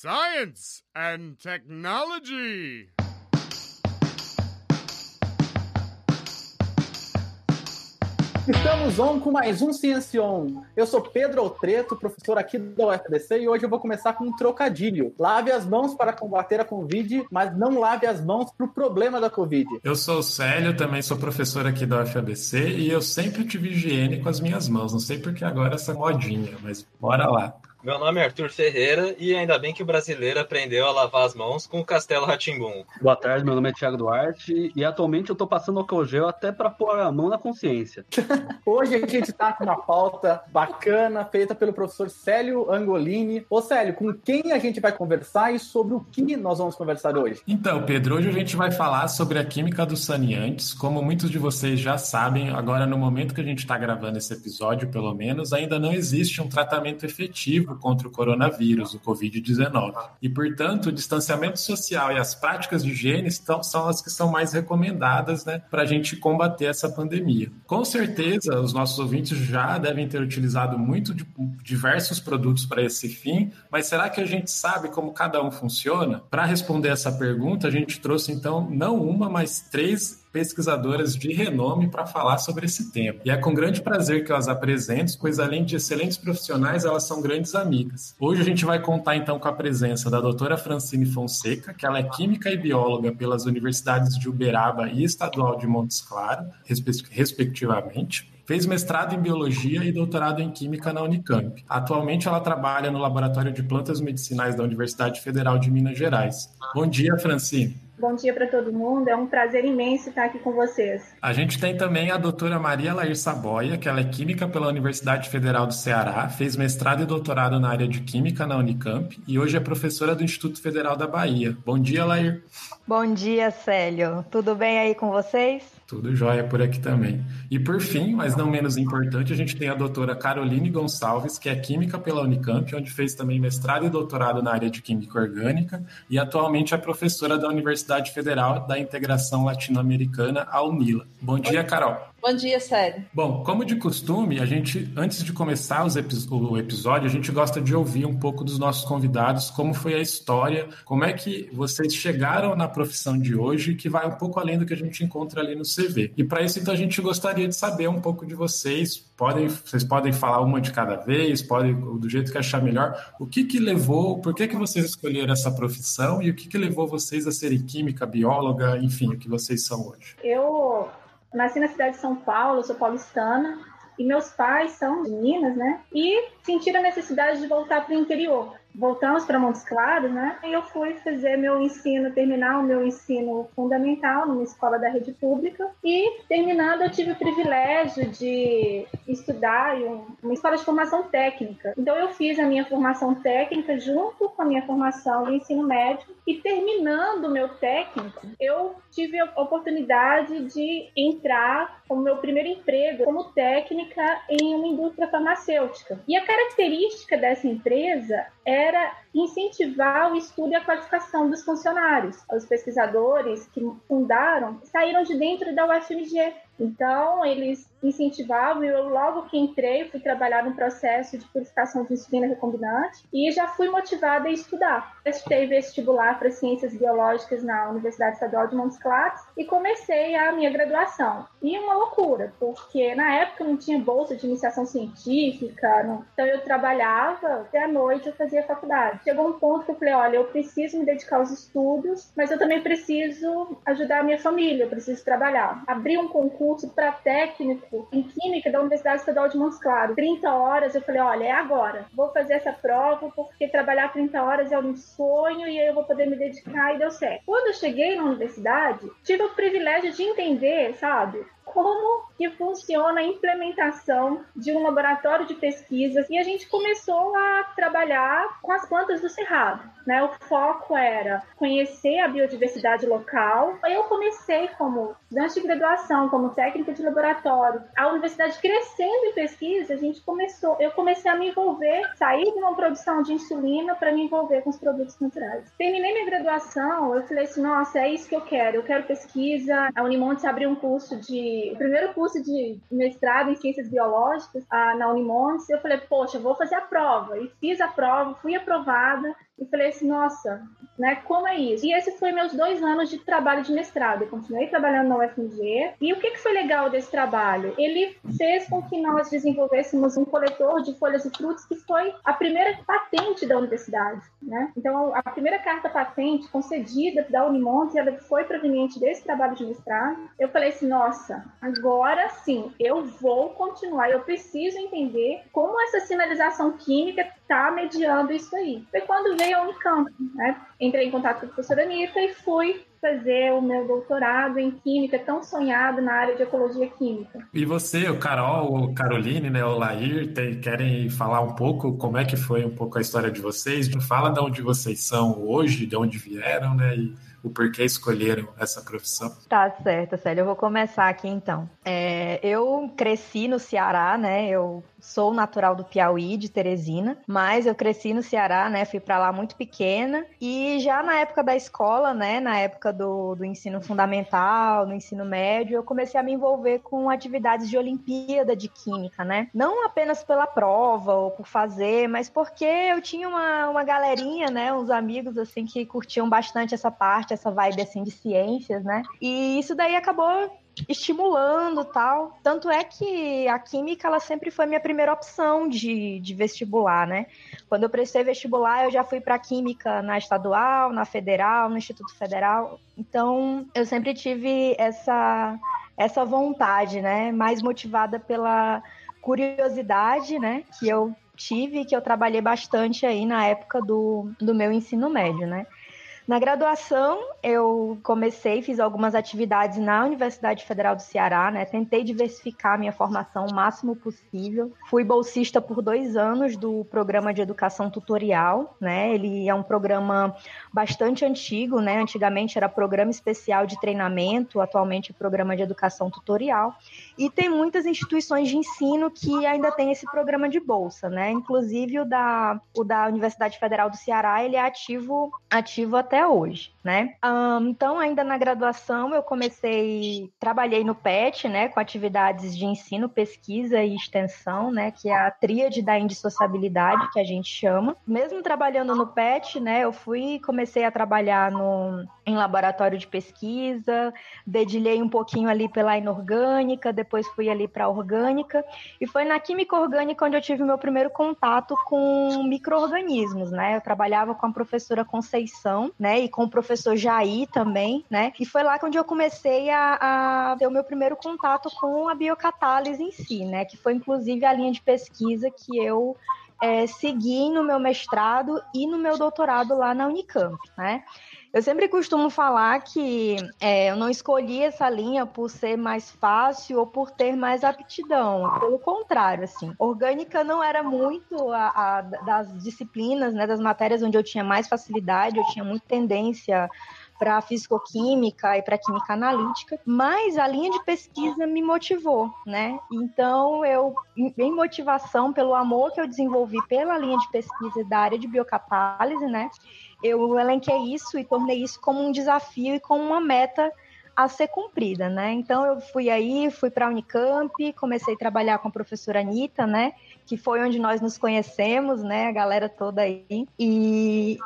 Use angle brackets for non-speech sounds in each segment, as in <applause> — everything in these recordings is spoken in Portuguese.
Science and Technology. Estamos on com mais um Ciência On. Eu sou Pedro Altreto, professor aqui da UFDC, e hoje eu vou começar com um trocadilho. Lave as mãos para combater a Covid, mas não lave as mãos para o problema da Covid. Eu sou o Célio, também sou professor aqui da UFABC, e eu sempre tive higiene com as minhas mãos. Não sei porque agora essa modinha, mas bora lá. Meu nome é Arthur Ferreira e ainda bem que o brasileiro aprendeu a lavar as mãos com o Castelo Ratimbum. Boa tarde, meu nome é Thiago Duarte e atualmente eu tô passando álcool gel até para pôr a mão na consciência. <laughs> Hoje a gente tá com uma pauta bacana feita pelo professor Célio Angolini. Ô Célio, com quem a gente vai conversar e sobre o que nós vamos conversar hoje? Então, Pedro, hoje a gente vai falar sobre a química dos saneantes. Como muitos de vocês já sabem, agora no momento que a gente está gravando esse episódio, pelo menos, ainda não existe um tratamento efetivo contra o coronavírus, o Covid-19. E, portanto, o distanciamento social e as práticas de higiene estão, são as que são mais recomendadas né, para a gente combater essa pandemia. Com certeza, os nossos ouvintes já devem ter utilizado muito de diversos produtos para esse fim, mas será que a gente sabe como cada um funciona? Para responder essa pergunta, a gente trouxe então não uma, mas três pesquisadoras de renome para falar sobre esse tema. E é com grande prazer que eu as apresento, pois além de excelentes profissionais, elas são grandes amigas. Hoje a gente vai contar então com a presença da doutora Francine Fonseca, que ela é química e bióloga pelas universidades de Uberaba e Estadual de Montes Claros, respectivamente. Fez mestrado em biologia e doutorado em química na Unicamp. Atualmente ela trabalha no Laboratório de Plantas Medicinais da Universidade Federal de Minas Gerais. Bom dia, Francine. Bom dia para todo mundo, é um prazer imenso estar aqui com vocês. A gente tem também a doutora Maria Lair Saboia, que ela é química pela Universidade Federal do Ceará, fez mestrado e doutorado na área de química na Unicamp e hoje é professora do Instituto Federal da Bahia. Bom dia, Lair. Bom dia, Célio. Tudo bem aí com vocês? Tudo jóia por aqui também. E por fim, mas não menos importante, a gente tem a doutora Caroline Gonçalves, que é química pela Unicamp, onde fez também mestrado e doutorado na área de química orgânica e atualmente é professora da Universidade Federal da Integração Latino-Americana, a UNILA. Bom dia, Carol. Bom dia, Sério. Bom, como de costume, a gente, antes de começar o episódio, a gente gosta de ouvir um pouco dos nossos convidados, como foi a história, como é que vocês chegaram na profissão de hoje, que vai um pouco além do que a gente encontra ali no CV. E para isso, então, a gente gostaria de saber um pouco de vocês. Podem, vocês podem falar uma de cada vez, podem do jeito que achar melhor. O que que levou, por que que vocês escolheram essa profissão e o que que levou vocês a serem química, bióloga, enfim, o que vocês são hoje? Eu nasci na cidade de São Paulo, sou paulistana, e meus pais são de Minas, né? E sentiram a necessidade de voltar para o interior voltamos para Montes Claros, né? E eu fui fazer meu ensino, terminar o meu ensino fundamental numa escola da rede pública e terminando eu tive o privilégio de estudar em uma escola de formação técnica. Então eu fiz a minha formação técnica junto com a minha formação de ensino médio e terminando o meu técnico, eu tive a oportunidade de entrar como meu primeiro emprego como técnica em uma indústria farmacêutica. E a característica dessa empresa era incentivar o estudo e a qualificação dos funcionários. Os pesquisadores que fundaram saíram de dentro da UFMG. Então, eles incentivavam, e eu logo que entrei, fui trabalhar no processo de purificação de insulina recombinante e já fui motivada a estudar. Prestei vestibular para Ciências Biológicas na Universidade Estadual de Montes Claros e comecei a minha graduação. E uma loucura, porque na época não tinha bolsa de iniciação científica, não... então eu trabalhava até a noite eu fazia faculdade chegou um ponto que eu falei, olha, eu preciso me dedicar aos estudos, mas eu também preciso ajudar a minha família, eu preciso trabalhar. Abri um concurso para técnico em química da Universidade Estadual de Montes Claros. 30 horas, eu falei, olha, é agora. Vou fazer essa prova porque trabalhar 30 horas é um sonho e eu vou poder me dedicar e deu certo. Quando eu cheguei na universidade, tive o privilégio de entender, sabe, como que funciona a implementação de um laboratório de pesquisa e a gente começou a trabalhar com as plantas do cerrado. Né? O foco era conhecer a biodiversidade local. Eu comecei como estudantes de graduação, como técnica de laboratório, a universidade crescendo em pesquisa, a gente começou, eu comecei a me envolver, sair de uma produção de insulina para me envolver com os produtos naturais. Terminei minha graduação, eu falei assim, nossa, é isso que eu quero, eu quero pesquisa. A Unimontes abriu um curso de, o primeiro curso de mestrado em ciências biológicas a, na Unimontes, eu falei, poxa, vou fazer a prova. E fiz a prova, fui aprovada, e falei assim, nossa, né, como é isso? E esse foi meus dois anos de trabalho de mestrado. Eu continuei trabalhando na UFMG. E o que, que foi legal desse trabalho? Ele fez com que nós desenvolvêssemos um coletor de folhas e frutos que foi a primeira patente da universidade, né? Então, a primeira carta patente concedida da Unimontes, ela foi proveniente desse trabalho de mestrado. Eu falei assim, nossa, agora sim, eu vou continuar, eu preciso entender como essa sinalização química está mediando isso aí. Foi quando veio a Unicamp, né? Entrei em contato com a professora Anitta e fui fazer o meu doutorado em química, tão sonhado na área de ecologia química. E você, o Carol, o Caroline, né, o Lair, tem, querem falar um pouco como é que foi um pouco a história de vocês? Fala de onde vocês são hoje, de onde vieram, né? E o porquê escolheram essa profissão. Tá certo, Célia. Eu vou começar aqui então. É, eu cresci no Ceará, né? Eu sou natural do Piauí, de Teresina, mas eu cresci no Ceará, né? Fui para lá muito pequena e já na época da escola, né? Na época do, do ensino fundamental, no ensino médio, eu comecei a me envolver com atividades de Olimpíada de Química, né? Não apenas pela prova ou por fazer, mas porque eu tinha uma, uma galerinha, né? Uns amigos assim que curtiam bastante essa parte, essa vibe assim de ciências, né? E isso daí acabou estimulando tal. Tanto é que a química ela sempre foi minha primeira opção de, de vestibular, né? Quando eu prestei vestibular, eu já fui para química na estadual, na federal, no Instituto Federal. Então, eu sempre tive essa essa vontade, né? Mais motivada pela curiosidade, né? Que eu tive, que eu trabalhei bastante aí na época do, do meu ensino médio, né? Na graduação, eu comecei, fiz algumas atividades na Universidade Federal do Ceará, né? Tentei diversificar minha formação o máximo possível. Fui bolsista por dois anos do programa de educação tutorial, né? Ele é um programa bastante antigo, né? Antigamente era programa especial de treinamento, atualmente é programa de educação tutorial. E tem muitas instituições de ensino que ainda tem esse programa de bolsa, né? Inclusive o da, o da Universidade Federal do Ceará, ele é ativo, ativo até até hoje, né? Um, então, ainda na graduação, eu comecei, trabalhei no PET, né, com atividades de ensino, pesquisa e extensão, né, que é a tríade da indissociabilidade, que a gente chama. Mesmo trabalhando no PET, né, eu fui, comecei a trabalhar no, em laboratório de pesquisa, dedilhei um pouquinho ali pela inorgânica, depois fui ali para a orgânica, e foi na química orgânica onde eu tive meu primeiro contato com micro-organismos, né? Eu trabalhava com a professora Conceição, né? E com o professor Jair também, né? E foi lá onde eu comecei a, a ter o meu primeiro contato com a biocatálise em si, né? Que foi inclusive a linha de pesquisa que eu é, segui no meu mestrado e no meu doutorado lá na Unicamp, né? Eu sempre costumo falar que é, eu não escolhi essa linha por ser mais fácil ou por ter mais aptidão. Pelo contrário, assim, orgânica não era muito a, a, das disciplinas, né, das matérias onde eu tinha mais facilidade, eu tinha muita tendência para fisicoquímica e para química analítica, mas a linha de pesquisa me motivou, né? Então eu, em motivação pelo amor que eu desenvolvi pela linha de pesquisa da área de biocatálise, né? Eu elenquei isso e tornei isso como um desafio e como uma meta a ser cumprida, né? Então eu fui aí, fui para a Unicamp, comecei a trabalhar com a professora Anitta, né? Que foi onde nós nos conhecemos, né? A galera toda aí. E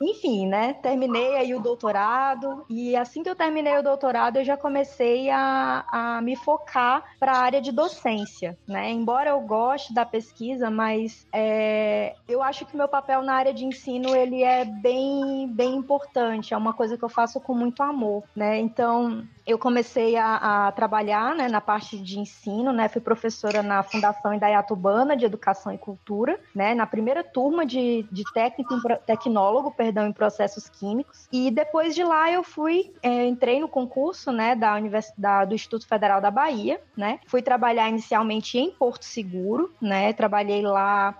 enfim, né? Terminei aí o doutorado e assim que eu terminei o doutorado, eu já comecei a, a me focar para a área de docência, né? Embora eu goste da pesquisa, mas é, eu acho que meu papel na área de ensino ele é bem, bem importante. É uma coisa que eu faço com muito amor, né? Então eu comecei a, a, trabalhar né, na parte de ensino, né? Fui professora na Fundação Indaiatubana de Educação e Cultura, né? Na primeira turma de, de técnico, tecnólogo, perdão, em processos químicos. E depois de lá eu fui, é, entrei no concurso, né, da Universidade do Instituto Federal da Bahia, né? Fui trabalhar inicialmente em Porto Seguro, né? Trabalhei lá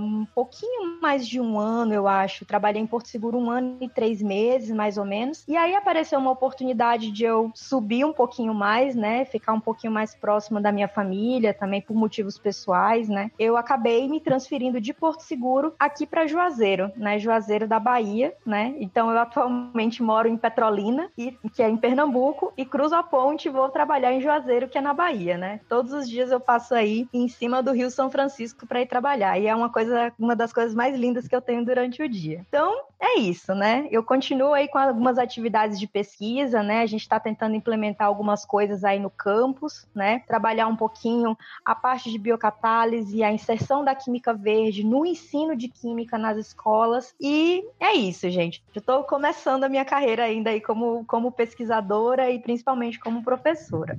um pouquinho mais de um ano, eu acho. Trabalhei em Porto Seguro um ano e três meses, mais ou menos. E aí apareceu uma oportunidade de eu subir um pouquinho mais, né? Ficar um pouquinho mais próxima da minha família, também por motivos pessoais, né? Eu acabei me transferindo de Porto Seguro aqui para Juazeiro, né? Juazeiro da Bahia, né? Então eu atualmente moro em Petrolina, que é em Pernambuco, e cruzo a ponte e vou trabalhar em Juazeiro, que é na Bahia, né? Todos os dias eu passo aí em cima do Rio São Francisco para ir trabalhar. E é uma coisa, uma das coisas mais lindas que eu tenho durante o dia. Então, é isso, né? Eu continuo aí com algumas atividades de pesquisa, né? A gente está tentando implementar algumas coisas aí no campus, né? Trabalhar um pouquinho a parte de biocatálise, a inserção da química verde no ensino de química nas escolas. E é isso, gente. Eu estou começando a minha carreira ainda aí como, como pesquisadora e principalmente como professora.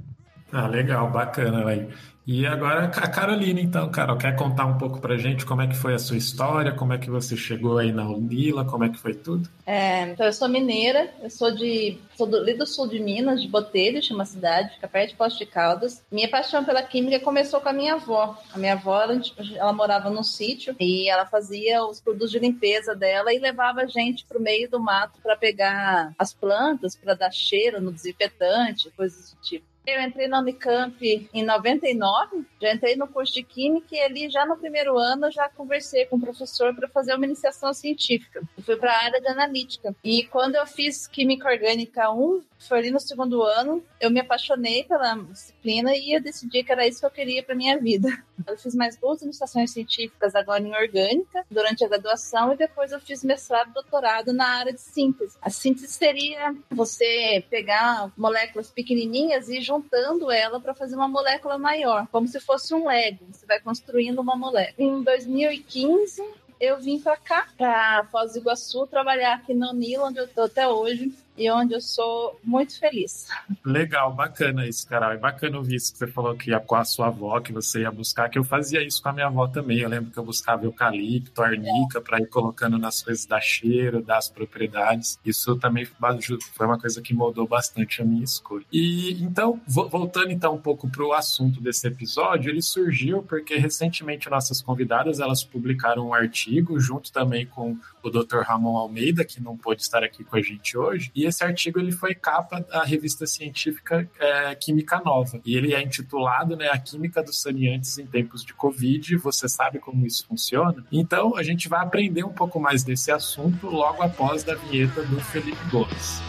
Ah, legal, bacana, velho. E agora a Carolina, então, Carol, quer contar um pouco pra gente como é que foi a sua história, como é que você chegou aí na Unila, como é que foi tudo? É, então, eu sou mineira, eu sou de sou do, do sul de Minas, de Botelho, chama cidade, fica perto de Posto de Caldas. Minha paixão pela química começou com a minha avó. A minha avó, ela, ela morava num sítio e ela fazia os produtos de limpeza dela e levava a gente pro meio do mato para pegar as plantas, para dar cheiro no desinfetante, coisas do tipo. Eu entrei na Unicamp em 99, já entrei no curso de Química e ali já no primeiro ano já conversei com o professor para fazer uma iniciação científica. Eu fui para a área de analítica. E quando eu fiz Química Orgânica 1, foi ali no segundo ano, eu me apaixonei pela disciplina e eu decidi que era isso que eu queria para minha vida. <laughs> Eu fiz mais duas iniciações científicas agora em orgânica, durante a graduação, e depois eu fiz mestrado doutorado na área de síntese. A síntese seria você pegar moléculas pequenininhas e ir juntando ela para fazer uma molécula maior, como se fosse um Lego. Você vai construindo uma molécula. Em 2015, eu vim para cá, para Foz do Iguaçu, trabalhar aqui no Nilo, onde eu estou até hoje e onde eu sou muito feliz. Legal, bacana isso, Carol. É bacana ouvir isso que você falou que ia com a sua avó, que você ia buscar, que eu fazia isso com a minha avó também. Eu lembro que eu buscava eucalipto, arnica, para ir colocando nas coisas da cheiro, das propriedades. Isso também foi uma coisa que mudou bastante a minha escolha. E então, voltando então um pouco para o assunto desse episódio, ele surgiu porque recentemente nossas convidadas elas publicaram um artigo junto também com o Dr. Ramon Almeida, que não pôde estar aqui com a gente hoje, e esse artigo ele foi capa da revista científica é, Química Nova. E ele é intitulado né, A Química dos Saneantes em Tempos de Covid. Você sabe como isso funciona? Então, a gente vai aprender um pouco mais desse assunto logo após da vinheta do Felipe Gomes.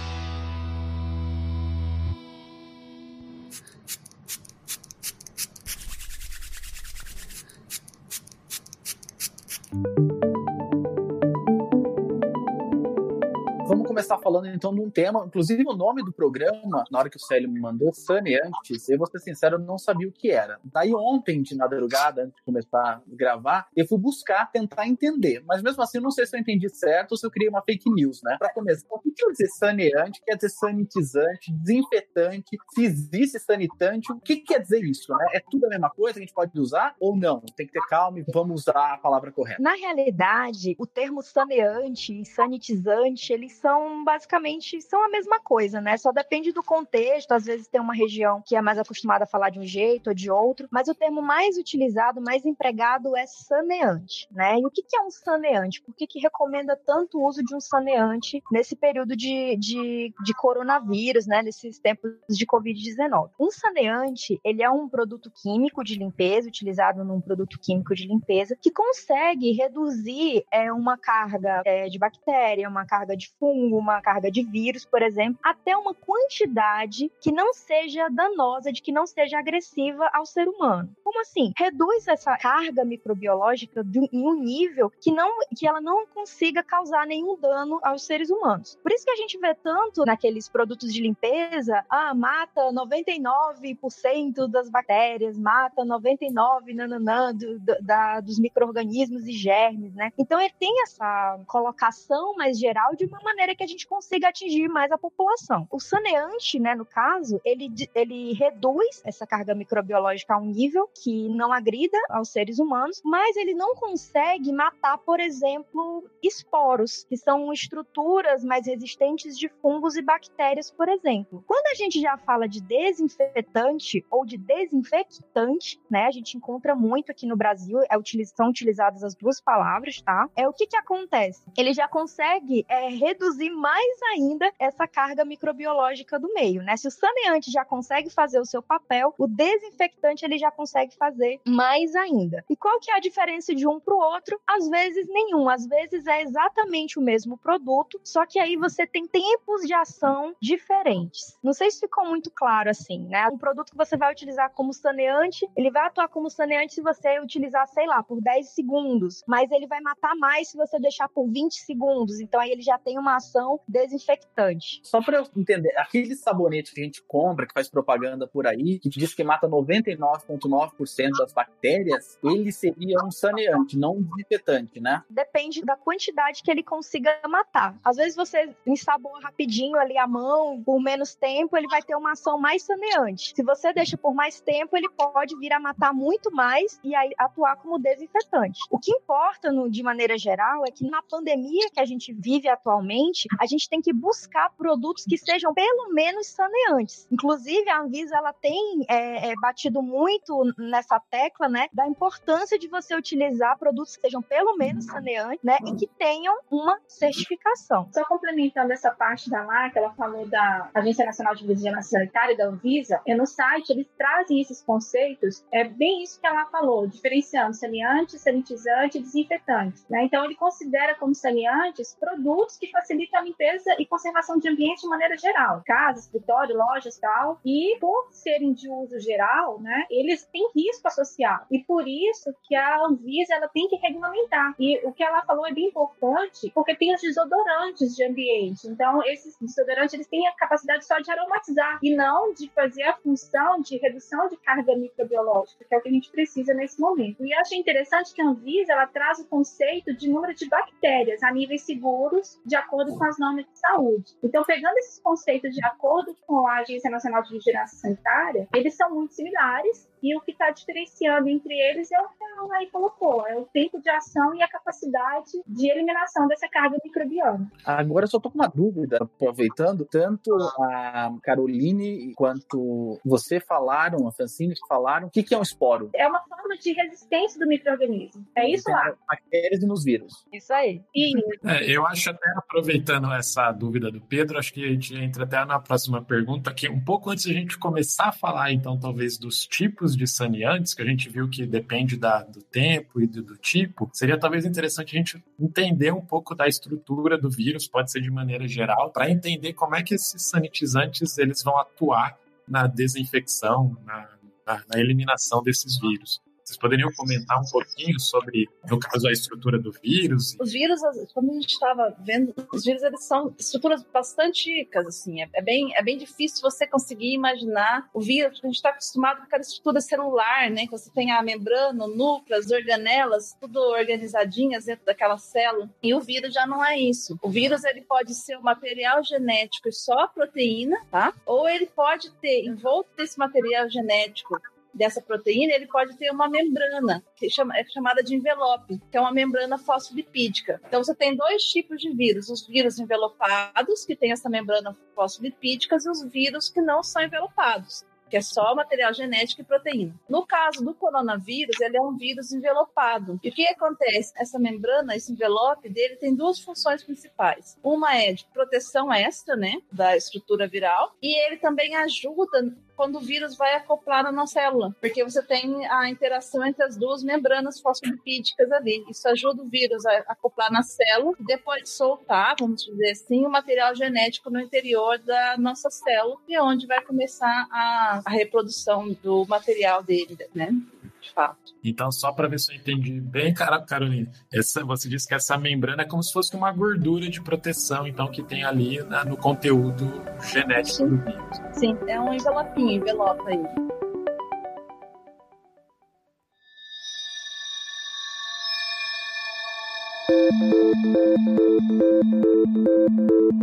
Começar falando então de um tema, inclusive o nome do programa, na hora que o Célio me mandou, antes, eu vou ser sincero, eu não sabia o que era. Daí ontem, de madrugada, antes de começar a gravar, eu fui buscar, tentar entender. Mas mesmo assim, eu não sei se eu entendi certo ou se eu criei uma fake news, né? Pra começar, o que quer dizer saneante? Quer dizer sanitizante, desinfetante, se existe sanitante, o que quer dizer isso, né? É tudo a mesma coisa que a gente pode usar ou não? Tem que ter calma e vamos usar a palavra correta. Na realidade, o termo saneante e sanitizante, eles são basicamente são a mesma coisa, né? Só depende do contexto. Às vezes tem uma região que é mais acostumada a falar de um jeito ou de outro, mas o termo mais utilizado, mais empregado é saneante, né? E o que, é um saneante? Por que, que recomenda tanto o uso de um saneante nesse período de, de, de coronavírus, né? Nesses tempos de Covid-19? Um saneante, ele é um produto químico de limpeza, utilizado num produto químico de limpeza, que consegue reduzir é, uma carga é, de bactéria, uma carga de fungo, uma carga de vírus, por exemplo, até uma quantidade que não seja danosa, de que não seja agressiva ao ser humano. Como assim? Reduz essa carga microbiológica em um nível que não que ela não consiga causar nenhum dano aos seres humanos. Por isso que a gente vê tanto naqueles produtos de limpeza, ah, mata 99% das bactérias, mata 99 nananã, do, do, da, dos micro-organismos e germes, né? Então ele tem essa colocação mais geral de uma maneira que a gente consiga atingir mais a população. O saneante, né, no caso, ele, ele reduz essa carga microbiológica a um nível que não agrida aos seres humanos, mas ele não consegue matar, por exemplo, esporos, que são estruturas mais resistentes de fungos e bactérias, por exemplo. Quando a gente já fala de desinfetante ou de desinfectante, né, a gente encontra muito aqui no Brasil, é, são utilizadas as duas palavras, tá? É o que que acontece? Ele já consegue é, reduzir mais ainda essa carga microbiológica do meio, né? Se o saneante já consegue fazer o seu papel, o desinfectante ele já consegue fazer mais ainda. E qual que é a diferença de um para o outro? Às vezes nenhum, às vezes é exatamente o mesmo produto, só que aí você tem tempos de ação diferentes. Não sei se ficou muito claro assim, né? Um produto que você vai utilizar como saneante, ele vai atuar como saneante se você utilizar, sei lá, por 10 segundos, mas ele vai matar mais se você deixar por 20 segundos. Então aí ele já tem uma ação desinfectante. Só para eu entender, aquele sabonete que a gente compra, que faz propaganda por aí, que diz que mata 99,9% das bactérias, ele seria um saneante, não um desinfetante, né? Depende da quantidade que ele consiga matar. Às vezes você ensaboa rapidinho ali a mão, por menos tempo, ele vai ter uma ação mais saneante. Se você deixa por mais tempo, ele pode vir a matar muito mais e aí atuar como desinfetante. O que importa, no, de maneira geral, é que na pandemia que a gente vive atualmente, a gente tem que buscar produtos que sejam pelo menos saneantes. Inclusive, a Anvisa ela tem é, é, batido muito nessa tecla, né, da importância de você utilizar produtos que sejam pelo menos saneantes, né, e que tenham uma certificação. Só complementando essa parte da marca, ela falou da Agência Nacional de Vigilância Sanitária, da Anvisa, é no site eles trazem esses conceitos, é bem isso que ela falou, diferenciando saneante, sanitizante e desinfetante. Né? Então, ele considera como saneantes produtos que facilitam a limpeza e conservação de ambiente de maneira geral, casa, escritório, lojas, tal. E por serem de uso geral, né, eles têm risco associado. E por isso que a Anvisa ela tem que regulamentar. E o que ela falou é bem importante, porque tem os desodorantes de ambiente. Então, esses desodorantes eles têm a capacidade só de aromatizar e não de fazer a função de redução de carga microbiológica, que é o que a gente precisa nesse momento. E eu achei interessante que a Anvisa ela traz o conceito de número de bactérias a níveis seguros, de acordo com as normas de saúde. Então, pegando esses conceitos de acordo com a Agência Nacional de Vigilância Sanitária, eles são muito similares e o que está diferenciando entre eles é o que a Anaí colocou: é o tempo de ação e a capacidade de eliminação dessa carga microbiana. Agora eu só tô com uma dúvida, aproveitando, tanto a Caroline quanto você falaram, a Francine falaram, o que, que é um esporo? É uma forma de resistência do microorganismo. É isso lá. Bactérias e nos vírus. Isso aí. E... É, eu acho até, aproveitando essa dúvida do Pedro, acho que a gente entra até na próxima pergunta, que um pouco antes a gente começar a falar, então, talvez dos tipos de saneantes, que a gente viu que depende da, do tempo e do, do tipo, seria talvez interessante a gente entender um pouco da estrutura do vírus, pode ser de maneira geral, para entender como é que esses sanitizantes eles vão atuar na desinfecção, na, na, na eliminação desses vírus. Vocês poderiam comentar um pouquinho sobre, no caso, a estrutura do vírus? Os vírus, como a gente estava vendo, os vírus eles são estruturas bastante ricas, assim. É, é, bem, é bem difícil você conseguir imaginar o vírus, porque a gente está acostumado com aquela estrutura celular, né? Que você tem a membrana, o núcleo, as organelas, tudo organizadinhas dentro daquela célula. E o vírus já não é isso. O vírus ele pode ser o material genético e só a proteína, tá? Ou ele pode ter, envolto desse material genético, dessa proteína, ele pode ter uma membrana, que é chamada de envelope, que é uma membrana fosfolipídica. Então, você tem dois tipos de vírus: os vírus envelopados, que tem essa membrana fosfolipídica, e os vírus que não são envelopados que é só material genético e proteína. No caso do coronavírus, ele é um vírus envelopado. E o que acontece? Essa membrana, esse envelope dele tem duas funções principais. Uma é de proteção extra, né, da estrutura viral, e ele também ajuda quando o vírus vai acoplar na célula, porque você tem a interação entre as duas membranas fosfolipídicas ali. Isso ajuda o vírus a acoplar na célula e depois soltar, vamos dizer assim, o material genético no interior da nossa célula, e é onde vai começar a, a reprodução do material dele, né? De fato. Então, só para ver se eu entendi bem, Carolina, essa, você disse que essa membrana é como se fosse uma gordura de proteção, então, que tem ali né, no conteúdo genético Sim. do vírus. Sim, é um envelopinho, envelopa aí.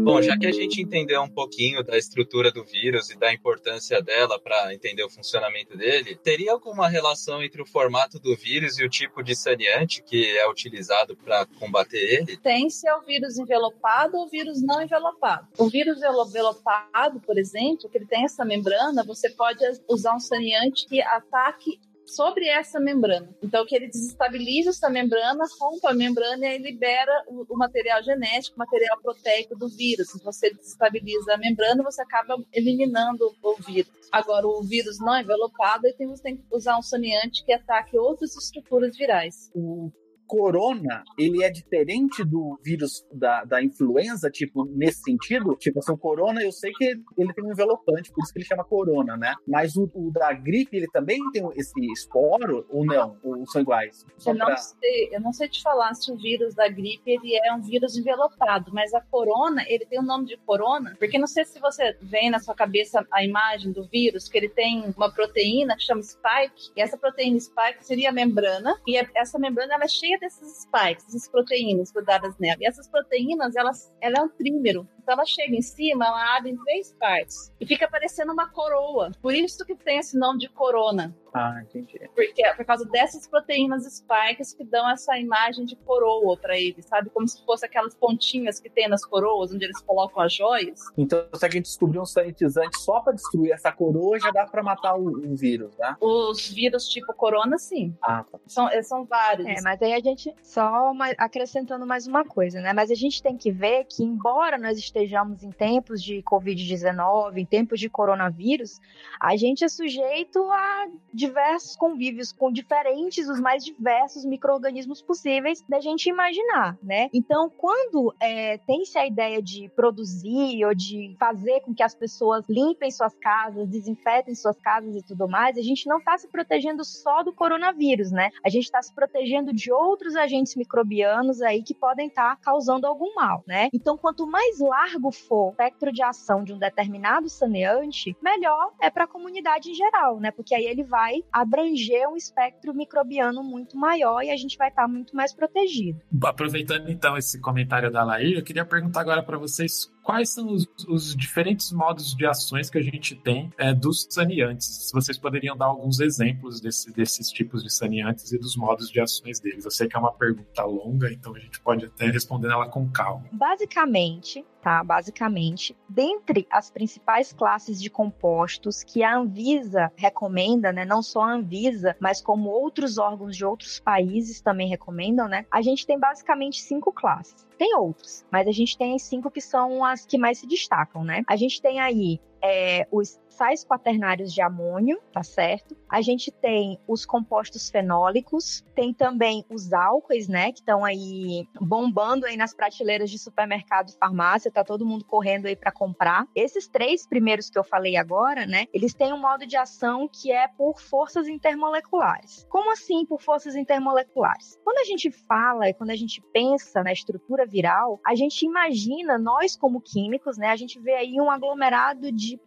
Bom, já que a gente entendeu um pouquinho da estrutura do vírus e da importância dela para entender o funcionamento dele, teria alguma relação entre o formato do vírus e o tipo de saneante que é utilizado para combater ele? Tem se é o vírus envelopado ou vírus não envelopado. O vírus envelopado, por exemplo, que ele tem essa membrana, você pode usar um saneante que ataque sobre essa membrana. Então, que ele desestabiliza essa membrana, rompa a membrana e libera o, o, material genético, o material proteico do vírus. Se você desestabiliza a membrana, você acaba eliminando o vírus. Agora, o vírus não envelopado, então você tem que usar um saneante que ataque outras estruturas virais. O corona, ele é diferente do vírus da, da influenza, tipo, nesse sentido? Tipo assim, o corona, eu sei que ele tem um envelopante, por isso que ele chama corona, né? Mas o, o da gripe, ele também tem esse esporo ou não? Ou são iguais? eu não, pra... sei, eu não sei te falar se o vírus da gripe, ele é um vírus envelopado, mas a corona, ele tem o nome de corona, porque não sei se você vê na sua cabeça a imagem do vírus, que ele tem uma proteína que chama spike, e essa proteína spike seria a membrana, e essa membrana, ela é cheia desses spikes, essas proteínas grudadas nela. E essas proteínas, elas, ela é um trímero. Então ela chega em cima, ela abre em três partes. E fica parecendo uma coroa. Por isso que tem esse nome de corona. Ah, entendi. Porque é por causa dessas proteínas spikes que dão essa imagem de coroa para ele, sabe? Como se fosse aquelas pontinhas que tem nas coroas, onde eles colocam as joias. Então, se a gente descobrir um sanitizante só para destruir essa coroa, já dá para matar o, o, vírus, né? Os vírus tipo corona, sim. Ah, tá. São, são vários. É, mas aí a gente, só acrescentando mais uma coisa, né? Mas a gente tem que ver que, embora nós estejamos em tempos de Covid-19, em tempos de coronavírus, a gente é sujeito a diversos convívios com diferentes, os mais diversos micro-organismos possíveis da gente imaginar, né? Então, quando é, tem-se a ideia de produzir ou de fazer com que as pessoas limpem suas casas, desinfetem suas casas e tudo mais, a gente não está se protegendo só do coronavírus, né? A gente está se protegendo de outros agentes microbianos aí que podem estar tá causando algum mal, né? Então, quanto mais largo for o espectro de ação de um determinado saneante, melhor é para a comunidade em geral, né? Porque aí ele vai abranger um espectro microbiano muito maior e a gente vai estar muito mais protegido. Aproveitando então esse comentário da Laís, eu queria perguntar agora para vocês quais são os, os, diferentes modos de ações que a gente tem é, dos saneantes. Se vocês poderiam dar alguns exemplos desse, desses tipos de saneantes e dos modos de ações deles. Eu sei que é uma pergunta longa, então a gente pode até responder ela com calma. Basicamente, tá? Basicamente, dentre as principais classes de compostos que a Anvisa recomenda, né? Não só a Anvisa, mas como outros órgãos de outros países também recomendam, né? A gente tem basicamente cinco classes. Tem outros, mas a gente tem cinco que são as que mais se destacam, né? A gente tem aí é, os sais quaternários de amônio, tá certo? A gente tem os compostos fenólicos, tem também os álcoois, né, que estão aí bombando aí nas prateleiras de supermercado e farmácia, tá todo mundo correndo aí para comprar. Esses três primeiros que eu falei agora, né, eles têm um modo de ação que é por forças intermoleculares. Como assim por forças intermoleculares? Quando a gente fala e quando a gente pensa na estrutura viral, a gente imagina nós como químicos, né, a gente vê aí um aglomerado de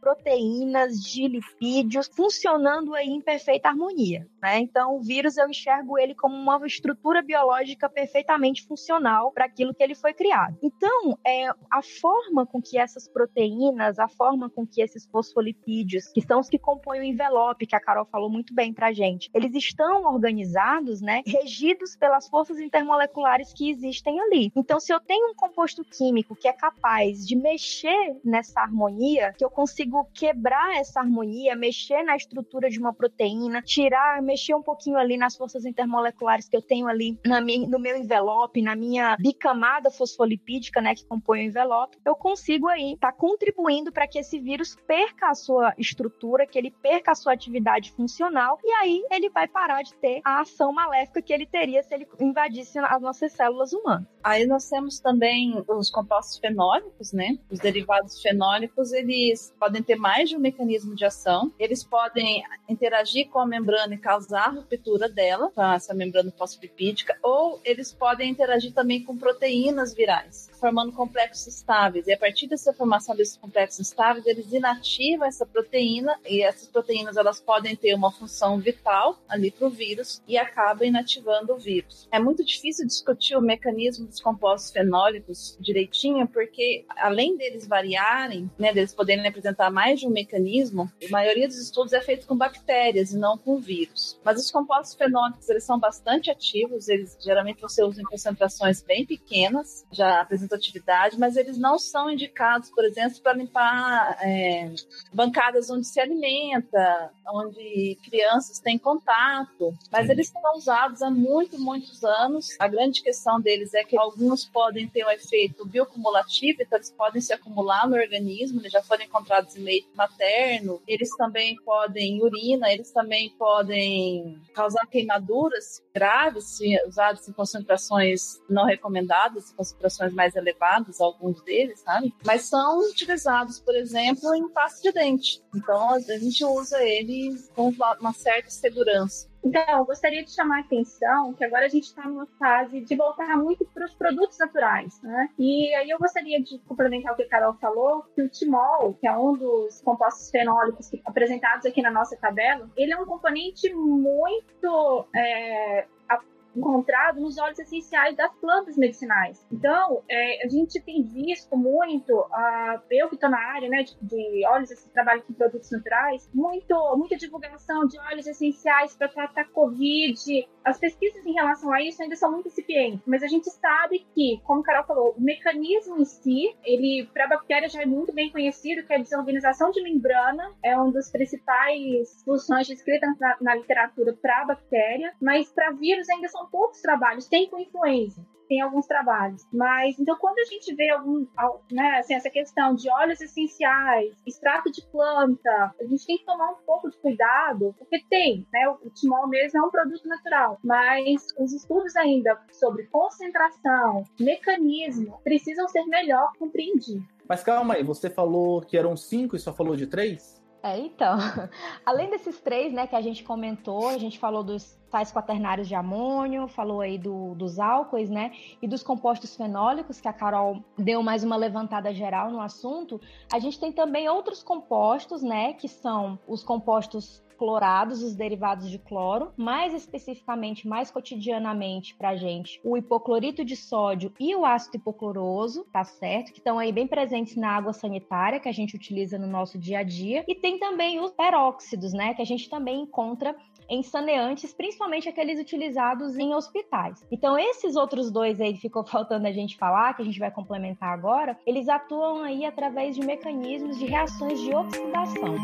proteínas de lipídios funcionando aí em perfeita harmonia, né? Então, o vírus eu enxergo ele como uma estrutura biológica perfeitamente funcional para aquilo que ele foi criado. Então, é a forma com que essas proteínas, a forma com que esses fosfolipídios, que são os que compõem o envelope, que a Carol falou muito bem pra gente, eles estão organizados, né, regidos pelas forças intermoleculares que existem ali. Então, se eu tenho um composto químico que é capaz de mexer nessa harmonia, que eu consigo quebrar essa harmonia, mexer na estrutura de uma proteína, tirar, mexer um pouquinho ali nas forças intermoleculares que eu tenho ali na minha, no meu envelope, na minha bicamada fosfolipídica, né, que compõe o envelope, eu consigo aí estar tá contribuindo para que esse vírus perca a sua estrutura, que ele perca a sua atividade funcional e aí ele vai parar de ter a ação maléfica que ele teria se ele invadisse as nossas células humanas. Aí nós temos também os compostos fenólicos, né? Os derivados fenólicos, eles podem ter mais de um mecanismo de ação. Eles podem interagir com a membrana e causar ruptura dela, com essa membrana fosfolipídica, ou eles podem interagir também com proteínas virais. Formando complexos estáveis. E a partir dessa formação desses complexos estáveis, eles inativam essa proteína e essas proteínas elas podem ter uma função vital ali para o vírus e acabam inativando o vírus. É muito difícil discutir o mecanismo dos compostos fenólicos direitinho, porque além deles variarem, né, deles poderem apresentar mais de um mecanismo, a maioria dos estudos é feito com bactérias e não com vírus. Mas os compostos fenólicos eles são bastante ativos, eles geralmente você usa em concentrações bem pequenas, já atividade, mas eles não são indicados, por exemplo, para limpar é, bancadas onde se alimenta, onde crianças têm contato. Mas eles são usados há muito, muitos anos. A grande questão deles é que alguns podem ter um efeito biocumulativo, então eles podem se acumular no organismo, eles já foram encontrados em leite materno, eles também podem em urina, eles também podem causar queimaduras graves, se usados em concentrações não recomendadas, concentrações mais elevadas, alguns deles, sabe? Mas são utilizados, por exemplo, em pasta de dente. Então a gente usa ele com uma certa segurança. Então, eu gostaria de chamar a atenção que agora a gente está numa fase de voltar muito para os produtos naturais, né? E aí eu gostaria de complementar o que a Carol falou, que o timol, que é um dos compostos fenólicos apresentados aqui na nossa tabela, ele é um componente muito é, encontrado nos óleos essenciais das plantas medicinais. Então, é, a gente tem visto muito, uh, eu que estou na área né, de, de óleos, esse trabalho com produtos naturais, muito, muita divulgação de óleos essenciais para tratar Covid. As pesquisas em relação a isso ainda são muito incipientes, mas a gente sabe que, como a Carol falou, o mecanismo em si, ele para a bactéria já é muito bem conhecido, que é a desorganização de membrana, é um dos principais funções descritas na, na literatura para a bactéria, mas para vírus ainda são poucos trabalhos, tem com influenza, tem alguns trabalhos. Mas, então, quando a gente vê algum, né, assim, essa questão de óleos essenciais, extrato de planta, a gente tem que tomar um pouco de cuidado, porque tem, né, o timol mesmo é um produto natural, mas os estudos ainda sobre concentração, mecanismo, precisam ser melhor compreendidos. Mas calma aí, você falou que eram cinco e só falou de três? É, então, <laughs> além desses três, né, que a gente comentou, a gente falou dos sais quaternários de amônio, falou aí do, dos álcoois, né, e dos compostos fenólicos, que a Carol deu mais uma levantada geral no assunto, a gente tem também outros compostos, né, que são os compostos clorados, os derivados de cloro, mais especificamente, mais cotidianamente para gente, o hipoclorito de sódio e o ácido hipocloroso, tá certo? Que estão aí bem presentes na água sanitária que a gente utiliza no nosso dia a dia. E tem também os peróxidos, né? Que a gente também encontra em saneantes, principalmente aqueles utilizados em hospitais. Então, esses outros dois aí que ficou <laughs> faltando a gente falar, que a gente vai complementar agora, eles atuam aí através de mecanismos de reações de oxidação.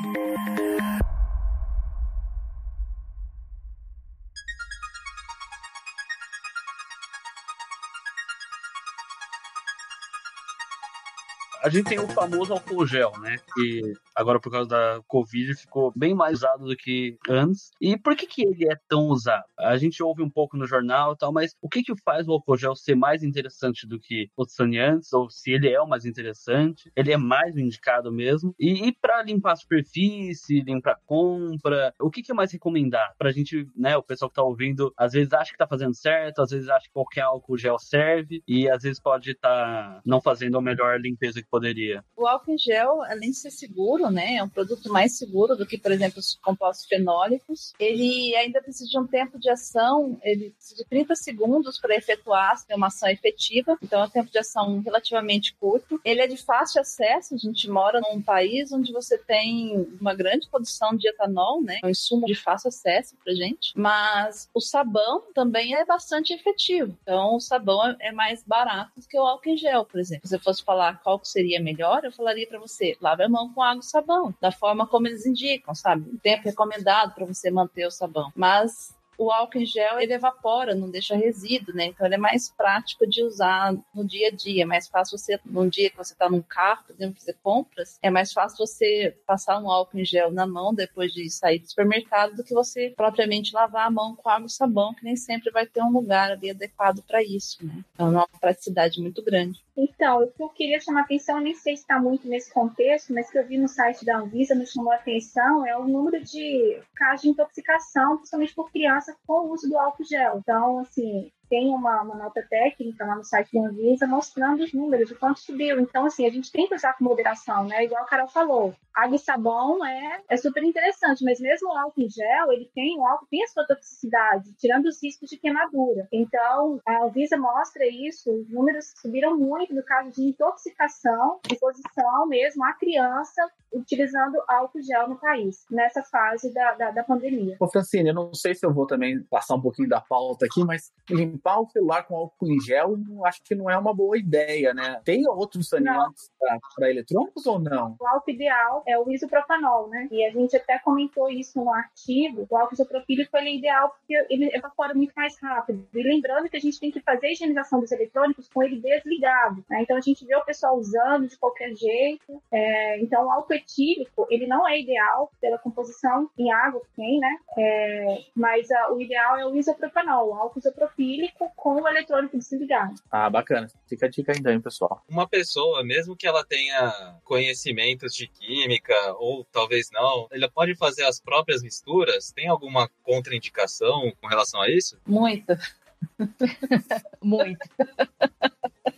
A gente tem o famoso álcool gel, né? Que agora por causa da Covid ficou bem mais usado do que antes. E por que, que ele é tão usado? A gente ouve um pouco no jornal e tal, mas o que, que faz o álcool gel ser mais interessante do que os saneantes? Ou se ele é o mais interessante? Ele é mais indicado mesmo? E, e para limpar a superfície, limpar compra, o que, que é mais recomendado? Pra gente, né, o pessoal que tá ouvindo, às vezes acha que tá fazendo certo, às vezes acha que qualquer álcool gel serve, e às vezes pode estar tá não fazendo a melhor limpeza que poderia? O álcool em gel, além de ser seguro, né, é um produto mais seguro do que, por exemplo, os compostos fenólicos. Ele ainda precisa de um tempo de ação, ele precisa de 30 segundos para efetuar uma ação efetiva, então é um tempo de ação relativamente curto. Ele é de fácil acesso, a gente mora num país onde você tem uma grande produção de etanol, né, é um insumo de fácil acesso para gente, mas o sabão também é bastante efetivo. Então, o sabão é mais barato do que o álcool em gel, por exemplo. Se você fosse falar qual seria seria melhor, eu falaria para você, lave a mão com água e sabão, da forma como eles indicam, sabe? O tempo recomendado para você manter o sabão. Mas o álcool em gel ele evapora, não deixa resíduo, né? Então ele é mais prático de usar no dia a dia. É mais fácil você, num dia que você está num carro, podendo fazer compras, é mais fácil você passar um álcool em gel na mão depois de sair do supermercado do que você propriamente lavar a mão com água e sabão, que nem sempre vai ter um lugar ali adequado para isso, né? Então é uma praticidade muito grande. Então, o que eu queria chamar atenção, nem sei se está muito nesse contexto, mas que eu vi no site da Anvisa, me chamou a atenção, é o número de casos de intoxicação, principalmente por criança, com o uso do álcool gel. Então, assim, tem uma, uma nota técnica lá no site da Anvisa mostrando os números, o quanto subiu. Então, assim, a gente tem que usar com moderação, né? Igual a Carol falou, água e sabão é, é super interessante, mas mesmo o álcool em gel, ele tem, o álcool tem a sua toxicidade, tirando os riscos de queimadura. Então, a Anvisa mostra isso, os números subiram muito no caso de intoxicação, exposição mesmo à criança utilizando álcool gel no país, nessa fase da, da, da pandemia. Ô, Francine, eu não sei se eu vou também passar um pouquinho da pauta aqui, mas limpar o celular com álcool em gel, acho que não é uma boa ideia, né? Tem outros saneantes para eletrônicos ou não? O álcool ideal é o isopropanol, né? E a gente até comentou isso no artigo. O álcool isopropílico ele é ideal porque ele evapora muito mais rápido. E lembrando que a gente tem que fazer a higienização dos eletrônicos com ele desligado, né? Então a gente vê o pessoal usando de qualquer jeito. É, então o álcool etílico ele não é ideal pela composição em água que tem, né? É, mas a, o ideal é o isopropanol, o álcool isopropílico com o eletrônico desligado. Ah, bacana. Fica a dica ainda, hein, pessoal. Uma pessoa, mesmo que ela tenha conhecimentos de química ou talvez não, ela pode fazer as próprias misturas? Tem alguma contraindicação com relação a isso? Muita. Muito. <laughs>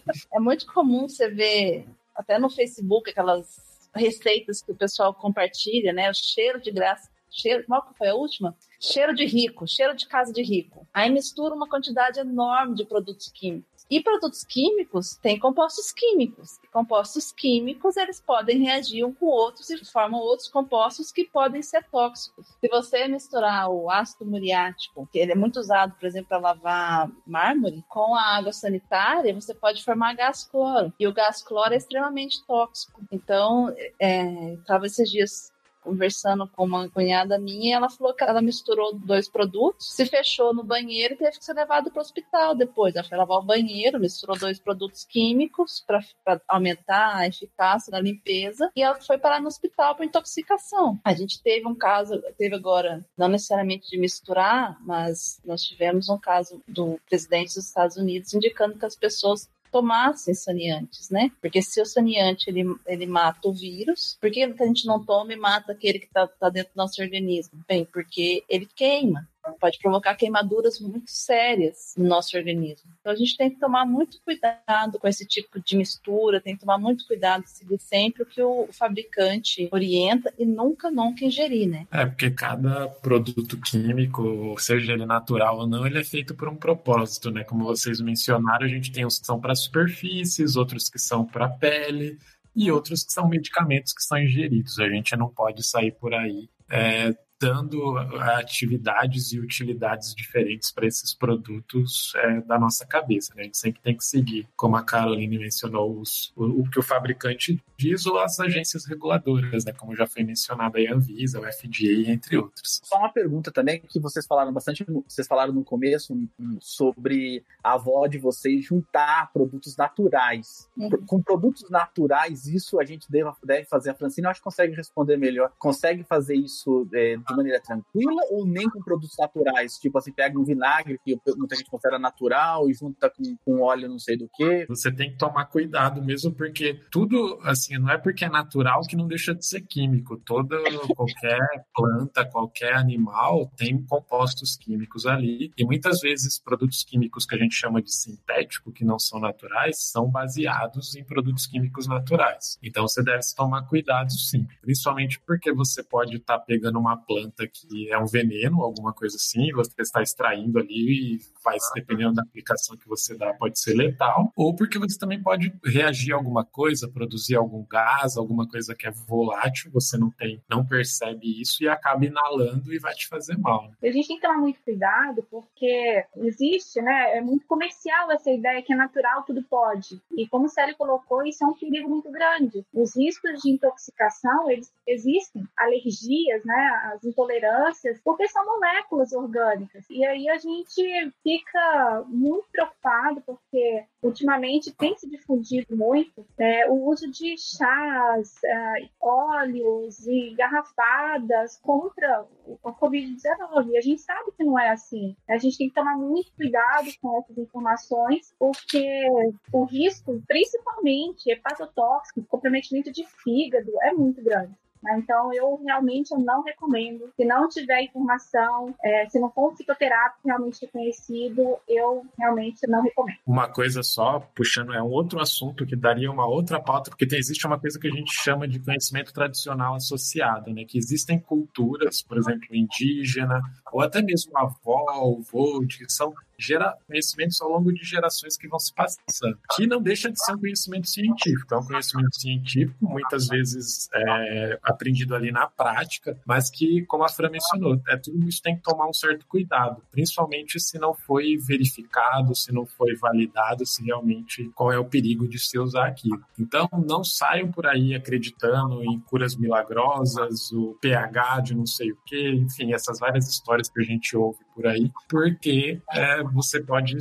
<laughs> é muito comum você ver, até no Facebook, aquelas receitas que o pessoal compartilha, né? O cheiro de graça. Cheiro, qual foi a última? Cheiro de rico, cheiro de casa de rico. Aí mistura uma quantidade enorme de produtos químicos. E produtos químicos têm compostos químicos. E compostos químicos, eles podem reagir um com outros e formam outros compostos que podem ser tóxicos. Se você misturar o ácido muriático, que ele é muito usado, por exemplo, para lavar mármore, com a água sanitária, você pode formar gás cloro. E o gás cloro é extremamente tóxico. Então, é, estava esses dias conversando com uma cunhada minha e ela falou que ela misturou dois produtos, se fechou no banheiro e teve que ser levado para o hospital depois. Ela foi lavar o banheiro, misturou dois produtos químicos para aumentar a eficácia da limpeza e ela foi parar no hospital por intoxicação. A gente teve um caso, teve agora, não necessariamente de misturar, mas nós tivemos um caso do presidente dos Estados Unidos indicando que as pessoas tomassem saneantes, né? Porque se o saneante ele, ele mata o vírus, por que a gente não toma e mata aquele que está tá dentro do nosso organismo? Bem, porque ele queima pode provocar queimaduras muito sérias no nosso organismo. Então a gente tem que tomar muito cuidado com esse tipo de mistura, tem que tomar muito cuidado seguir sempre o que o fabricante orienta e nunca, nunca ingerir, né? É, porque cada produto químico, seja ele natural ou não, ele é feito por um propósito, né? Como vocês mencionaram, a gente tem uns que são para superfícies, outros que são para pele e outros que são medicamentos que são ingeridos. A gente não pode sair por aí é, dando atividades e utilidades diferentes para esses produtos é, da nossa cabeça. Né? A gente sempre tem que seguir, como a Caroline mencionou, os, o, o, que o fabricante diz ou as agências reguladoras, né? como já foi mencionado aí a Anvisa, o FDA, entre outros. Só uma pergunta também, que vocês falaram bastante, vocês falaram no começo sobre a avó de vocês juntar produtos naturais. Uhum. Com produtos naturais, isso a gente deve, deve fazer. A Francine, eu acho que consegue responder melhor. Consegue fazer isso é, de maneira tranquila ou nem com produtos naturais? Tipo assim, pega um vinagre que muita gente considera natural e junta com, com óleo não sei do que. Você tem que tomar cuidado mesmo, porque tudo, assim, não é porque é natural que não deixa de ser químico. Toda, qualquer planta, qualquer animal tem compostos químicos ali. E muitas vezes produtos químicos que a gente chama de sintético, que não são naturais, são baseados em produtos químicos naturais. Então você deve tomar cuidado sim, principalmente porque você pode estar tá pegando uma planta planta que é um veneno, alguma coisa assim, você está extraindo ali e faz, dependendo da aplicação que você dá, pode ser letal, ou porque você também pode reagir a alguma coisa, produzir algum gás, alguma coisa que é volátil, você não tem, não percebe isso e acaba inalando e vai te fazer mal. Né? A gente tem que tomar muito cuidado porque existe, né, é muito comercial essa ideia que é natural, tudo pode. E como o Célio colocou, isso é um perigo muito grande. Os riscos de intoxicação, eles existem, alergias, né, as intolerâncias, porque são moléculas orgânicas. E aí a gente fica muito preocupado, porque ultimamente tem se difundido muito é, o uso de chás, é, óleos e garrafadas contra a Covid-19. E a gente sabe que não é assim. A gente tem que tomar muito cuidado com essas informações, porque o risco, principalmente hepatotóxico, comprometimento de fígado, é muito grande. Né? Então, eu realmente não recomendo. Se não tiver informação, é, se não for um fitoterápico realmente reconhecido, eu realmente não recomendo. Uma coisa só, puxando, é um outro assunto que daria uma outra pauta, porque tem, existe uma coisa que a gente chama de conhecimento tradicional associado, né? Que existem culturas, por exemplo, indígena, ou até mesmo avó, avô, que são gera conhecimentos ao longo de gerações que vão se passando, que não deixa de ser um conhecimento científico. É um conhecimento científico, muitas vezes é, aprendido ali na prática, mas que, como a Fran mencionou, é, tudo isso tem que tomar um certo cuidado, principalmente se não foi verificado, se não foi validado, se realmente qual é o perigo de se usar aquilo. Então, não saiam por aí acreditando em curas milagrosas, o pH de não sei o que, enfim, essas várias histórias que a gente ouve por aí, porque é, você pode,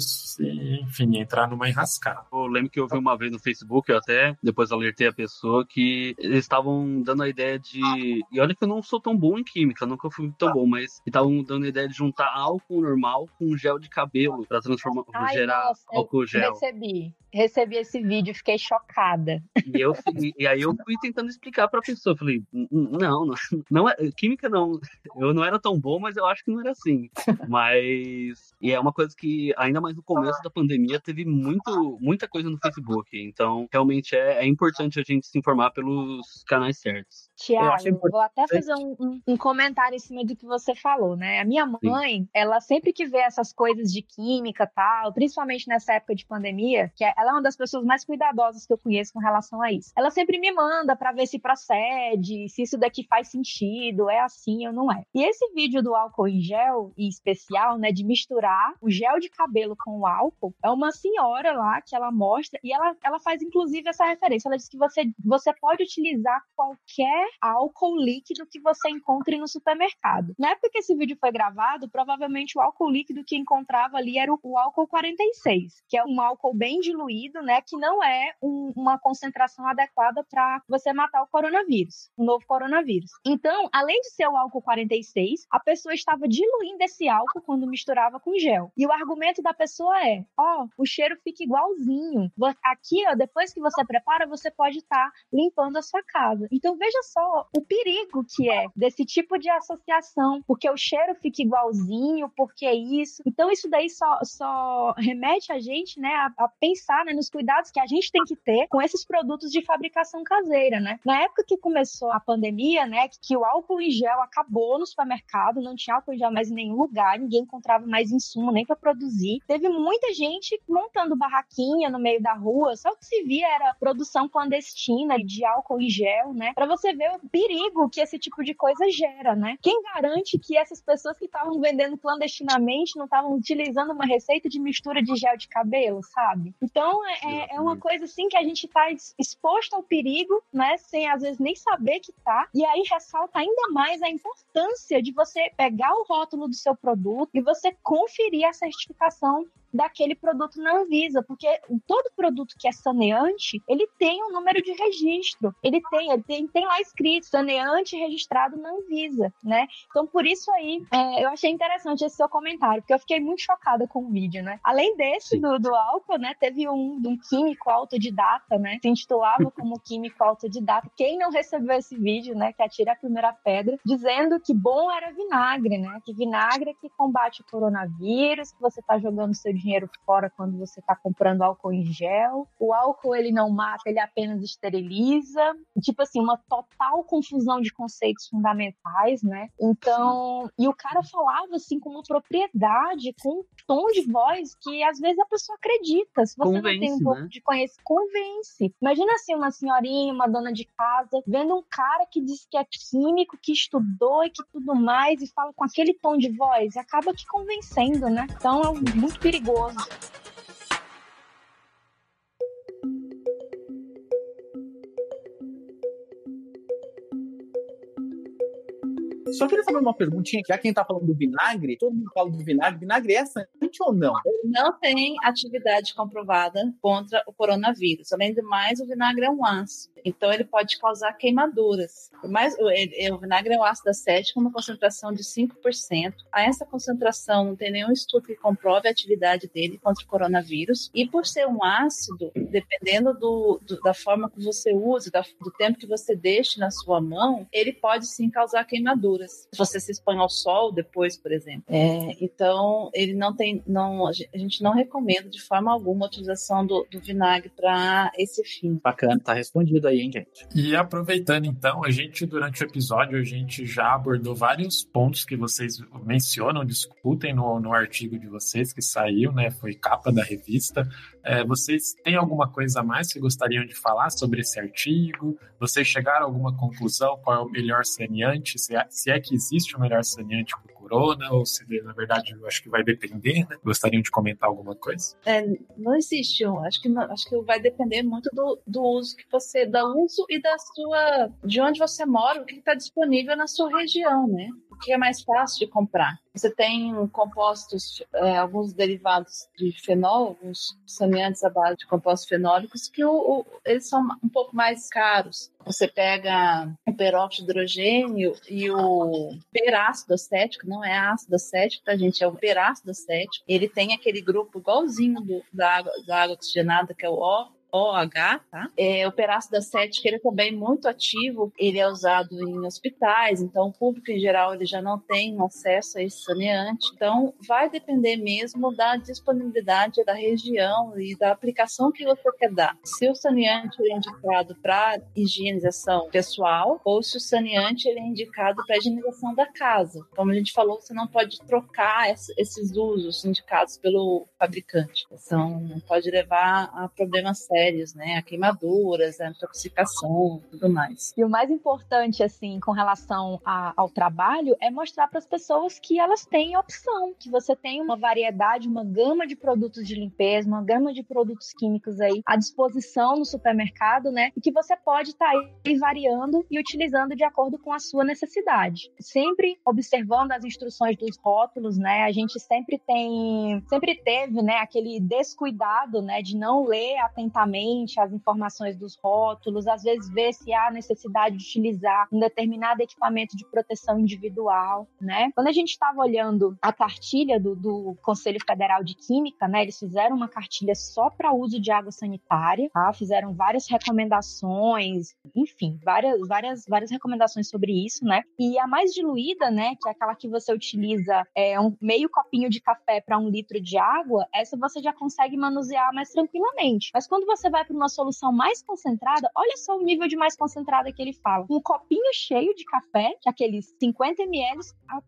enfim, entrar numa enrascada. Eu lembro que eu vi uma vez no Facebook, eu até depois alertei a pessoa que eles estavam dando a ideia de. E olha que eu não sou tão bom em química, nunca fui tão bom, mas estavam dando a ideia de juntar álcool normal com gel de cabelo para transformar, Ai, gerar nossa, álcool gel. Recebi, recebi esse vídeo, fiquei chocada. E, eu, e aí eu fui tentando explicar para a pessoa, falei, não, não, não é, química não, eu não era tão bom, mas eu acho que não era assim. Mas e é uma coisa que, ainda mais no começo da pandemia, teve muito, muita coisa no Facebook. Então, realmente é, é importante a gente se informar pelos canais certos. Tiago, vou até fazer um, um, um, comentário em cima do que você falou, né? A minha mãe, Sim. ela sempre que vê essas coisas de química tal, principalmente nessa época de pandemia, que é, ela é uma das pessoas mais cuidadosas que eu conheço com relação a isso. Ela sempre me manda para ver se procede, se isso daqui faz sentido, é assim ou não é. E esse vídeo do álcool em gel, e especial, né, de misturar o gel de cabelo com o álcool, é uma senhora lá que ela mostra, e ela, ela faz inclusive essa referência. Ela diz que você, você pode utilizar qualquer álcool líquido que você encontre no supermercado. Na época que esse vídeo foi gravado, provavelmente o álcool líquido que encontrava ali era o, o álcool 46, que é um álcool bem diluído, né, que não é um, uma concentração adequada para você matar o coronavírus, o novo coronavírus. Então, além de ser o álcool 46, a pessoa estava diluindo esse álcool quando misturava com gel. E o argumento da pessoa é: ó, oh, o cheiro fica igualzinho. Aqui, ó, depois que você prepara, você pode estar tá limpando a sua casa. Então, veja só o perigo que é desse tipo de associação, porque o cheiro fica igualzinho, porque é isso. Então, isso daí só, só remete a gente, né, a, a pensar né, nos cuidados que a gente tem que ter com esses produtos de fabricação caseira, né? Na época que começou a pandemia, né, que, que o álcool em gel acabou no supermercado, não tinha álcool em gel mais em nenhum lugar, ninguém encontrava mais insumo nem para produzir. Teve muita gente montando barraquinha no meio da rua, só o que se via era produção clandestina de álcool em gel, né? Para você ver o perigo que esse tipo de coisa gera, né? Quem garante que essas pessoas que estavam vendendo clandestinamente não estavam utilizando uma receita de mistura de gel de cabelo, sabe? Então é, é uma coisa assim que a gente está exposto ao perigo, né? Sem às vezes nem saber que tá. E aí ressalta ainda mais a importância de você pegar o rótulo do seu produto e você conferir a certificação daquele produto na Anvisa, porque todo produto que é saneante, ele tem um número de registro, ele tem, ele tem, tem lá escrito saneante registrado na Anvisa, né? Então, por isso aí, é, eu achei interessante esse seu comentário, porque eu fiquei muito chocada com o vídeo, né? Além desse, do, do, álcool, né, teve um, um químico autodidata, né, se intitulava como <laughs> químico autodidata. Quem não recebeu esse vídeo, né, que atira a primeira pedra, dizendo que bom era vinagre, né, que vinagre é que combate o coronavírus, que você tá jogando seu dinheiro fora quando você está comprando álcool em gel. O álcool ele não mata, ele apenas esteriliza. Tipo assim, uma total confusão de conceitos fundamentais, né? Então, e o cara falava assim com uma propriedade, com um tom de voz que às vezes a pessoa acredita. Se você convence, não tem um pouco né? de conhecimento, convence. Imagina assim, uma senhorinha, uma dona de casa, vendo um cara que diz que é químico, que estudou e que tudo mais, e fala com aquele tom de voz, e acaba que convencendo, né? Então é muito perigoso perigoso. Só queria saber uma perguntinha, já quem tá falando do vinagre, todo mundo fala do vinagre, vinagre é sanante ou não? Não tem atividade comprovada contra o coronavírus. Além do mais, o vinagre é um ácido. Então ele pode causar queimaduras. Mas o, o vinagre é um ácido acético com uma concentração de 5%. A essa concentração não tem nenhum estudo que comprove a atividade dele contra o coronavírus. E por ser um ácido, dependendo do, do, da forma que você use, da, do tempo que você deixe na sua mão, ele pode sim causar queimaduras. Se você se expõe ao sol depois, por exemplo. É, então, ele não tem. Não, a gente não recomenda de forma alguma a utilização do, do vinagre para esse fim. Bacana, tá respondido aí, hein, gente? E aproveitando então, a gente, durante o episódio, a gente já abordou vários pontos que vocês mencionam, discutem no, no artigo de vocês que saiu, né? Foi capa da revista. É, vocês têm alguma coisa a mais que gostariam de falar sobre esse artigo? Vocês chegaram a alguma conclusão? Qual é o melhor saneante? Se é, se é que existe o melhor saneante para o corona? Ou se, na verdade, eu acho que vai depender, né? Gostariam de comentar alguma coisa? É, não existe. Acho que, acho que vai depender muito do, do uso que você dá uso e da sua. de onde você mora, o que está disponível na sua região, né? O que é mais fácil de comprar. Você tem compostos, é, alguns derivados de fenol, alguns saneantes à base de compostos fenólicos, que o, o, eles são um pouco mais caros. Você pega o peróxido de hidrogênio e o perácido acético, não é ácido acético, tá, gente? É o perácido acético. Ele tem aquele grupo igualzinho do, da, água, da água oxigenada, que é o O, OH, tá? É, o perácido acético, ele é também muito ativo, ele é usado em hospitais, então o público em geral ele já não tem acesso a esse saneante. Então vai depender mesmo da disponibilidade da região e da aplicação que você quer dar. Se o saneante é indicado para higienização pessoal ou se o saneante ele é indicado para higienização da casa. Como a gente falou, você não pode trocar esses usos indicados pelo fabricante. Então pode levar a problemas sérios sérios, né? A queimaduras, a intoxicação, tudo mais. E o mais importante, assim, com relação a, ao trabalho, é mostrar para as pessoas que elas têm opção, que você tem uma variedade, uma gama de produtos de limpeza, uma gama de produtos químicos aí à disposição no supermercado, né? E que você pode estar tá aí variando e utilizando de acordo com a sua necessidade. Sempre observando as instruções dos rótulos, né? A gente sempre tem, sempre teve, né, aquele descuidado, né, de não ler atentamente as informações dos rótulos, às vezes ver se há necessidade de utilizar um determinado equipamento de proteção individual, né? Quando a gente estava olhando a cartilha do, do, Conselho Federal de Química, né? Eles fizeram uma cartilha só para uso de água sanitária, tá? Fizeram várias recomendações, enfim, várias, várias, várias recomendações sobre isso, né? E a mais diluída, né? Que é aquela que você utiliza é, um meio copinho de café para um litro de água, essa você já consegue manusear mais tranquilamente. Mas quando você vai para uma solução mais concentrada, olha só o nível de mais concentrada que ele fala. Um copinho cheio de café, que aqueles 50 ml,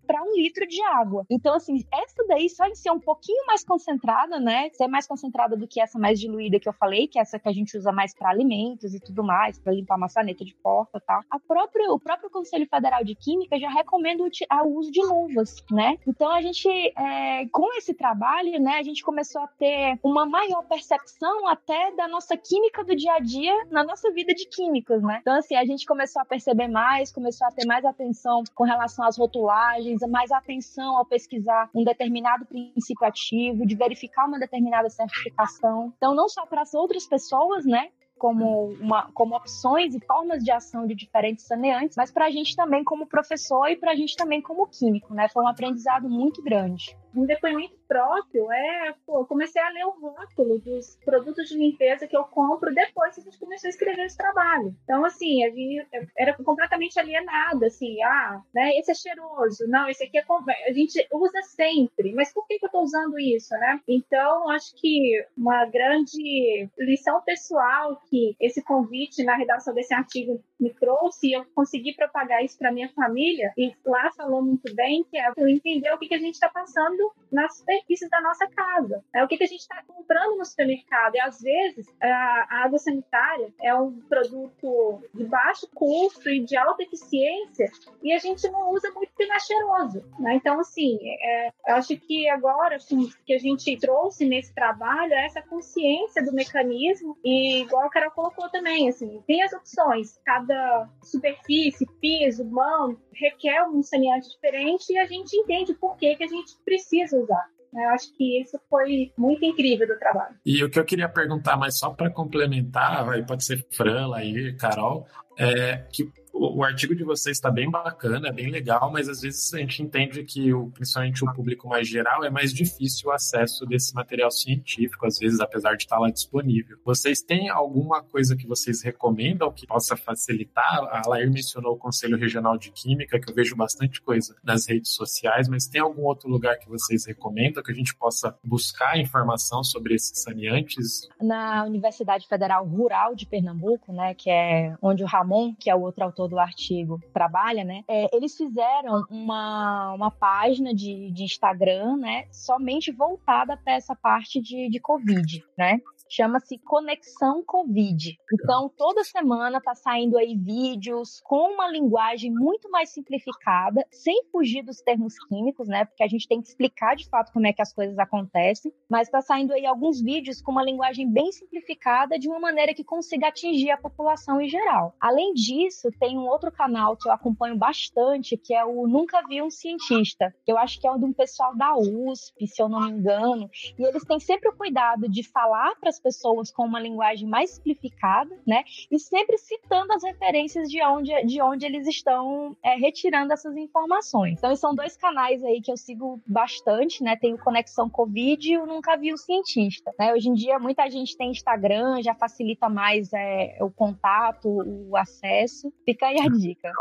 para um litro de água. Então, assim, essa daí, só em ser um pouquinho mais concentrada, né? Ser mais concentrada do que essa mais diluída que eu falei, que é essa que a gente usa mais para alimentos e tudo mais, para limpar maçaneta de porta e tal. A própria, o próprio Conselho Federal de Química já recomenda o uso de luvas, né? Então, a gente, é, com esse trabalho, né, a gente começou a ter uma maior percepção até da nossa química do dia a dia na nossa vida de químicos, né? Então, assim, a gente começou a perceber mais, começou a ter mais atenção com relação às rotulagens, mais atenção ao pesquisar um determinado princípio ativo, de verificar uma determinada certificação. Então, não só para as outras pessoas, né? Como, uma, como opções e formas de ação de diferentes saneantes, mas para a gente também como professor e para a gente também como químico, né? Foi um aprendizado muito grande. Um depoimento próprio é, pô, comecei a ler o rótulo dos produtos de limpeza que eu compro depois que a gente começou a escrever esse trabalho. Então, assim, a gente era completamente alienada, assim, ah, né, esse é cheiroso, não, esse aqui é a gente usa sempre, mas por que, que eu estou usando isso, né? Então, acho que uma grande lição pessoal que esse convite na redação desse artigo me trouxe e eu consegui propagar isso para minha família e lá falou muito bem que é entender o que, que a gente está passando nas superfícies da nossa casa, é o que, que a gente está comprando no supermercado e às vezes a, água sanitária é um produto de baixo custo e de alta eficiência e a gente não usa muito porque não é cheiroso, né? Então assim, é, acho que agora assim, que a gente trouxe nesse trabalho é essa consciência do mecanismo e igual a Carol colocou também, assim, tem as opções, cada superfície, piso, mão, requer um saneante diferente e a gente entende por que, que a gente precisa usar. Eu acho que isso foi muito incrível do trabalho. E o que eu queria perguntar, mas só para complementar, vai, pode ser Fran, Lair, Carol, é que o, artigo de vocês está bem bacana, é bem legal, mas às vezes a gente entende que, o, principalmente o público mais geral, é mais difícil o acesso desse material científico, às vezes, apesar de estar lá disponível. Vocês têm alguma coisa que vocês recomendam que possa facilitar? A Lair mencionou o Conselho Regional de Química, que eu vejo bastante coisa nas redes sociais, mas tem algum outro lugar que vocês recomendam que a gente possa buscar informação sobre esses saneantes? Na Universidade Federal Rural de Pernambuco, né, que é onde o Ramon, que é o outro autor do artigo trabalha, né? É, eles fizeram uma, uma página de, de Instagram, né? Somente voltada para essa parte de, de Covid, né? Chama-se Conexão Covid. Então, toda semana tá saindo aí vídeos com uma linguagem muito mais simplificada, sem fugir dos termos químicos, né? Porque a gente tem que explicar de fato como é que as coisas acontecem, mas tá saindo aí alguns vídeos com uma linguagem bem simplificada, de uma maneira que consiga atingir a população em geral. Além disso, tem um outro canal que eu acompanho bastante, que é o Nunca Vi um Cientista, que eu acho que é um de um pessoal da USP, se eu não me engano, e eles têm sempre o cuidado de falar para as pessoas com uma linguagem mais simplificada, né? E sempre citando as referências de onde, de onde eles estão é, retirando essas informações. Então, são dois canais aí que eu sigo bastante, né? Tem o Conexão Covid e o Nunca Vi o Cientista. Né? Hoje em dia, muita gente tem Instagram, já facilita mais é, o contato, o acesso. Fica aí a dica.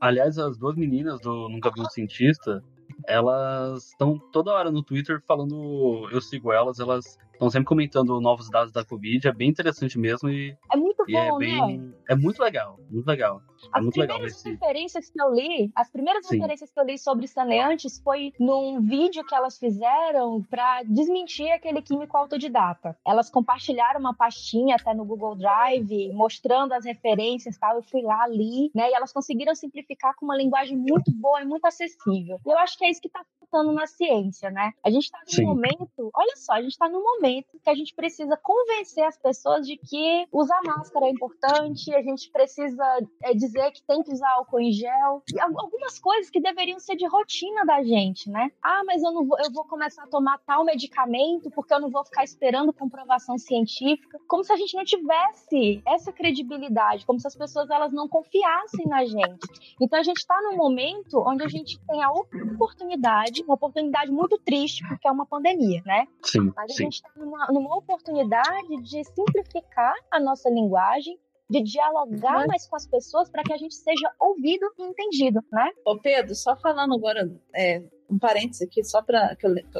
Aliás, as duas meninas do Nunca Vi um Cientista, elas estão toda hora no Twitter falando, eu sigo elas, elas estão sempre comentando novos dados da Covid, é bem interessante mesmo e é muito e é bom, bem, né? é muito legal, muito legal. É As legal primeiras esse referências que eu li, as primeiras Sim. referências que eu li sobre saneantes foi num vídeo que elas fizeram para desmentir aquele químico autodidata. Elas compartilharam uma pastinha até no Google Drive, mostrando as referências, e tal. Eu fui lá ali, né? E elas conseguiram simplificar com uma linguagem muito boa e muito acessível. E eu acho que é isso que está faltando na ciência, né? A gente está num Sim. momento, olha só, a gente está num momento que a gente precisa convencer as pessoas de que usar máscara é importante, a gente precisa é, dizer que tem que usar álcool em gel, e al- algumas coisas que deveriam ser de rotina da gente, né? Ah, mas eu não vou, eu vou começar a tomar tal medicamento porque eu não vou ficar esperando comprovação científica, como se a gente não tivesse essa credibilidade, como se as pessoas elas não confiassem na gente. Então a gente está num momento onde a gente tem a oportunidade, uma oportunidade muito triste porque é uma pandemia, né? Sim, Mas a sim. gente está numa, numa oportunidade de simplificar a nossa linguagem, de dialogar mais com as pessoas para que a gente seja ouvido e entendido, né? Ô Pedro, só falando agora, é, um parênteses aqui, só para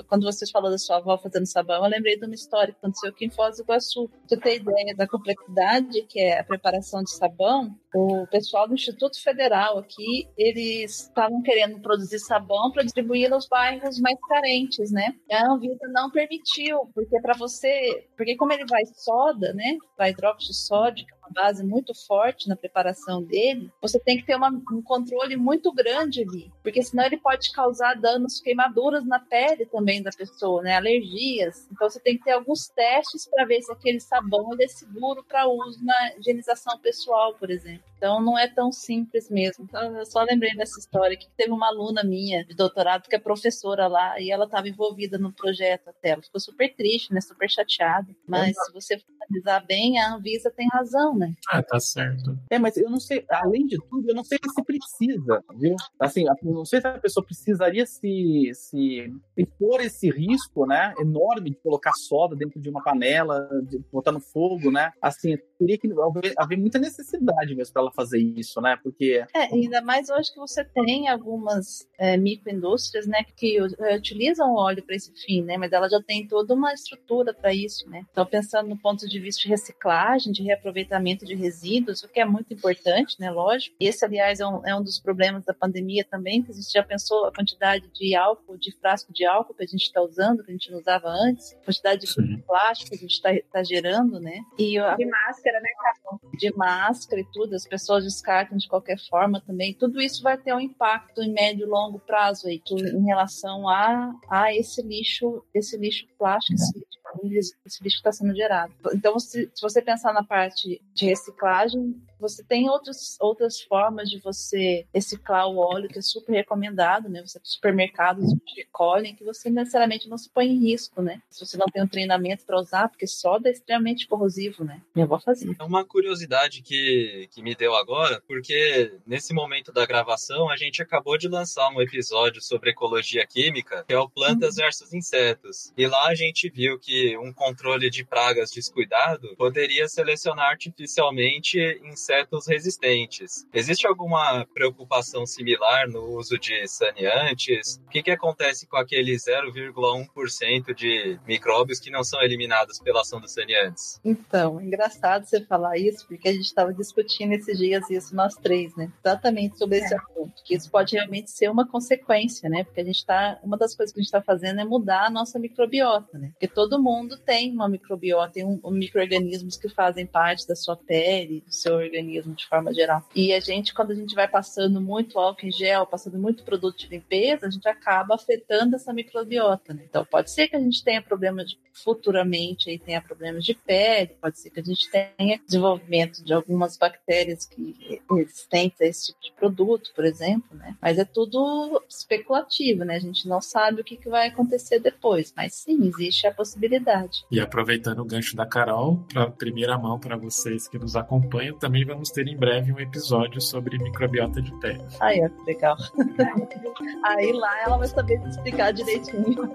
quando vocês falaram da sua avó fazendo sabão, eu lembrei de uma história que aconteceu aqui em Foz do Iguaçu. Você ter ideia da complexidade que é a preparação de sabão? O pessoal do Instituto Federal aqui, eles estavam querendo produzir sabão para distribuir nos bairros mais carentes, né? E a Anvisa não permitiu, porque para você, porque como ele vai soda, né? Vai hidróxido de sódio, que é uma base muito forte na preparação dele, você tem que ter uma- um controle muito grande ali, porque senão ele pode causar danos, queimaduras na pele também da pessoa, né? Alergias. Então você tem que ter alguns testes para ver se aquele sabão é seguro para uso na higienização pessoal, por exemplo. Então não é tão simples mesmo. Então, eu só lembrei dessa história que teve uma aluna minha de doutorado que é professora lá e ela estava envolvida no projeto até. Ela ficou super triste, né? Super chateada. Mas se você analisar bem, a Anvisa tem razão, né? Ah, tá certo. É, mas eu não sei, além de tudo, eu não sei se precisa, viu? Assim, eu não sei se a pessoa precisaria se, se expor esse risco, né, enorme de colocar soda dentro de uma panela, de botar no fogo, né? Assim, teria que haver, haver muita necessidade mesmo para ela fazer isso, né? Porque É, ainda mais hoje que você tem algumas é, microindústrias, né, que utilizam o óleo para esse fim, né, mas ela já tem toda uma estrutura para isso, né. Então, pensando no ponto de vista de reciclagem, de reaproveitamento de resíduos, o que é muito importante, né, lógico. Esse, aliás, é um, é um dos problemas da pandemia também, que a gente já pensou a quantidade de álcool, de frasco de álcool que a gente está usando, que a gente não usava antes, a quantidade de Sim. plástico que a gente está gerando, né, e a De máscara, né, Carol? de máscara e tudo, as pessoas descartam de qualquer forma também. Tudo isso vai ter um impacto em médio e longo prazo aí, em relação a, a esse lixo, esse lixo plástico, esse lixo, esse lixo está sendo gerado. Então, se, se você pensar na parte de reciclagem, Você tem outros, outras formas de você reciclar o óleo, que é super recomendado, né? Você supermercados recolhem, que você necessariamente não se põe em risco, né? Se você não tem um treinamento para usar, porque soda é extremamente corrosivo, né? Minha avó fazia. É uma curiosidade que, que me deu agora, porque nesse momento da gravação a gente acabou de lançar um episódio sobre ecologia química, que é o Plantas uhum. versus Insetos. E lá a gente viu que um controle de pragas descuidado poderia selecionar artificialmente insetos resistentes. Existe alguma preocupação similar no uso de saneantes? O que, que acontece com aquele 0,1% de micróbios que não são eliminados pela ação dos saneantes? Então, é engraçado você falar isso, porque a gente estava discutindo esses dias isso nós três, né? Exatamente sobre esse é. assunto, que isso pode realmente ser uma consequência, né? Porque a gente está, uma das coisas que a gente está fazendo é mudar a nossa microbiota, né? Porque todo mundo tem uma microbiota, tem um, um micro-organismos que fazem parte da sua pele, do seu organismo de forma geral. E a gente, quando a gente vai passando muito álcool em gel, passando muito produto de limpeza, a gente acaba afetando essa microbiota, né? Então pode ser que a gente tenha problemas de, futuramente, aí tenha problemas de pele, pode ser que a gente tenha desenvolvimento de algumas bactérias que resistentes a esse tipo de produto, por exemplo, né? Mas é tudo especulativo, né? A gente não sabe o que, que vai acontecer depois, mas sim, existe a possibilidade. E aproveitando o gancho da Carol, para primeira mão para vocês que nos acompanham, também vamos ter em breve um episódio sobre microbiota de pele. Aí, ó, legal. <laughs> Aí lá ela vai saber explicar direitinho.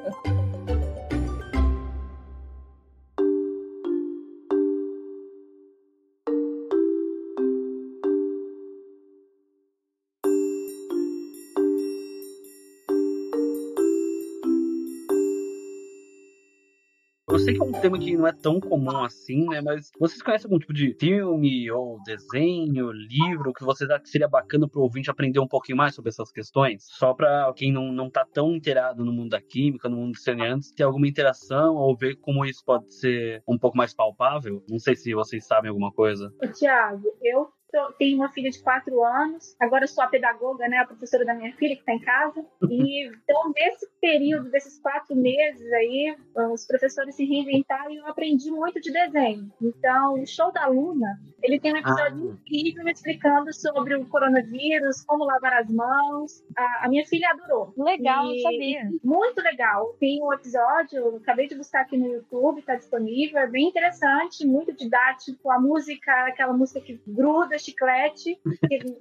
Sei que é um tema que não é tão comum assim, né? Mas vocês conhecem algum tipo de filme ou desenho, livro que vocês acham que seria bacana pro ouvinte aprender um pouquinho mais sobre essas questões? Só para quem não, não tá tão inteirado no mundo da química, no mundo dos saneantes, ter alguma interação ou ver como isso pode ser um pouco mais palpável? Não sei se vocês sabem alguma coisa. Tiago, eu tenho uma filha de quatro anos, agora sou a pedagoga, né, a professora da minha filha que está em casa. E então, nesse período desses quatro meses aí, os professores se reinventaram e eu aprendi muito de desenho. Então, o show da Luna, ele tem um episódio ah. incrível explicando sobre o coronavírus, como lavar as mãos. A, a minha filha adorou. Legal, e, sabia. Muito legal. Tem um episódio, acabei de buscar aqui no YouTube, está disponível, é bem interessante, muito didático. A música, aquela música que gruda, chiclete,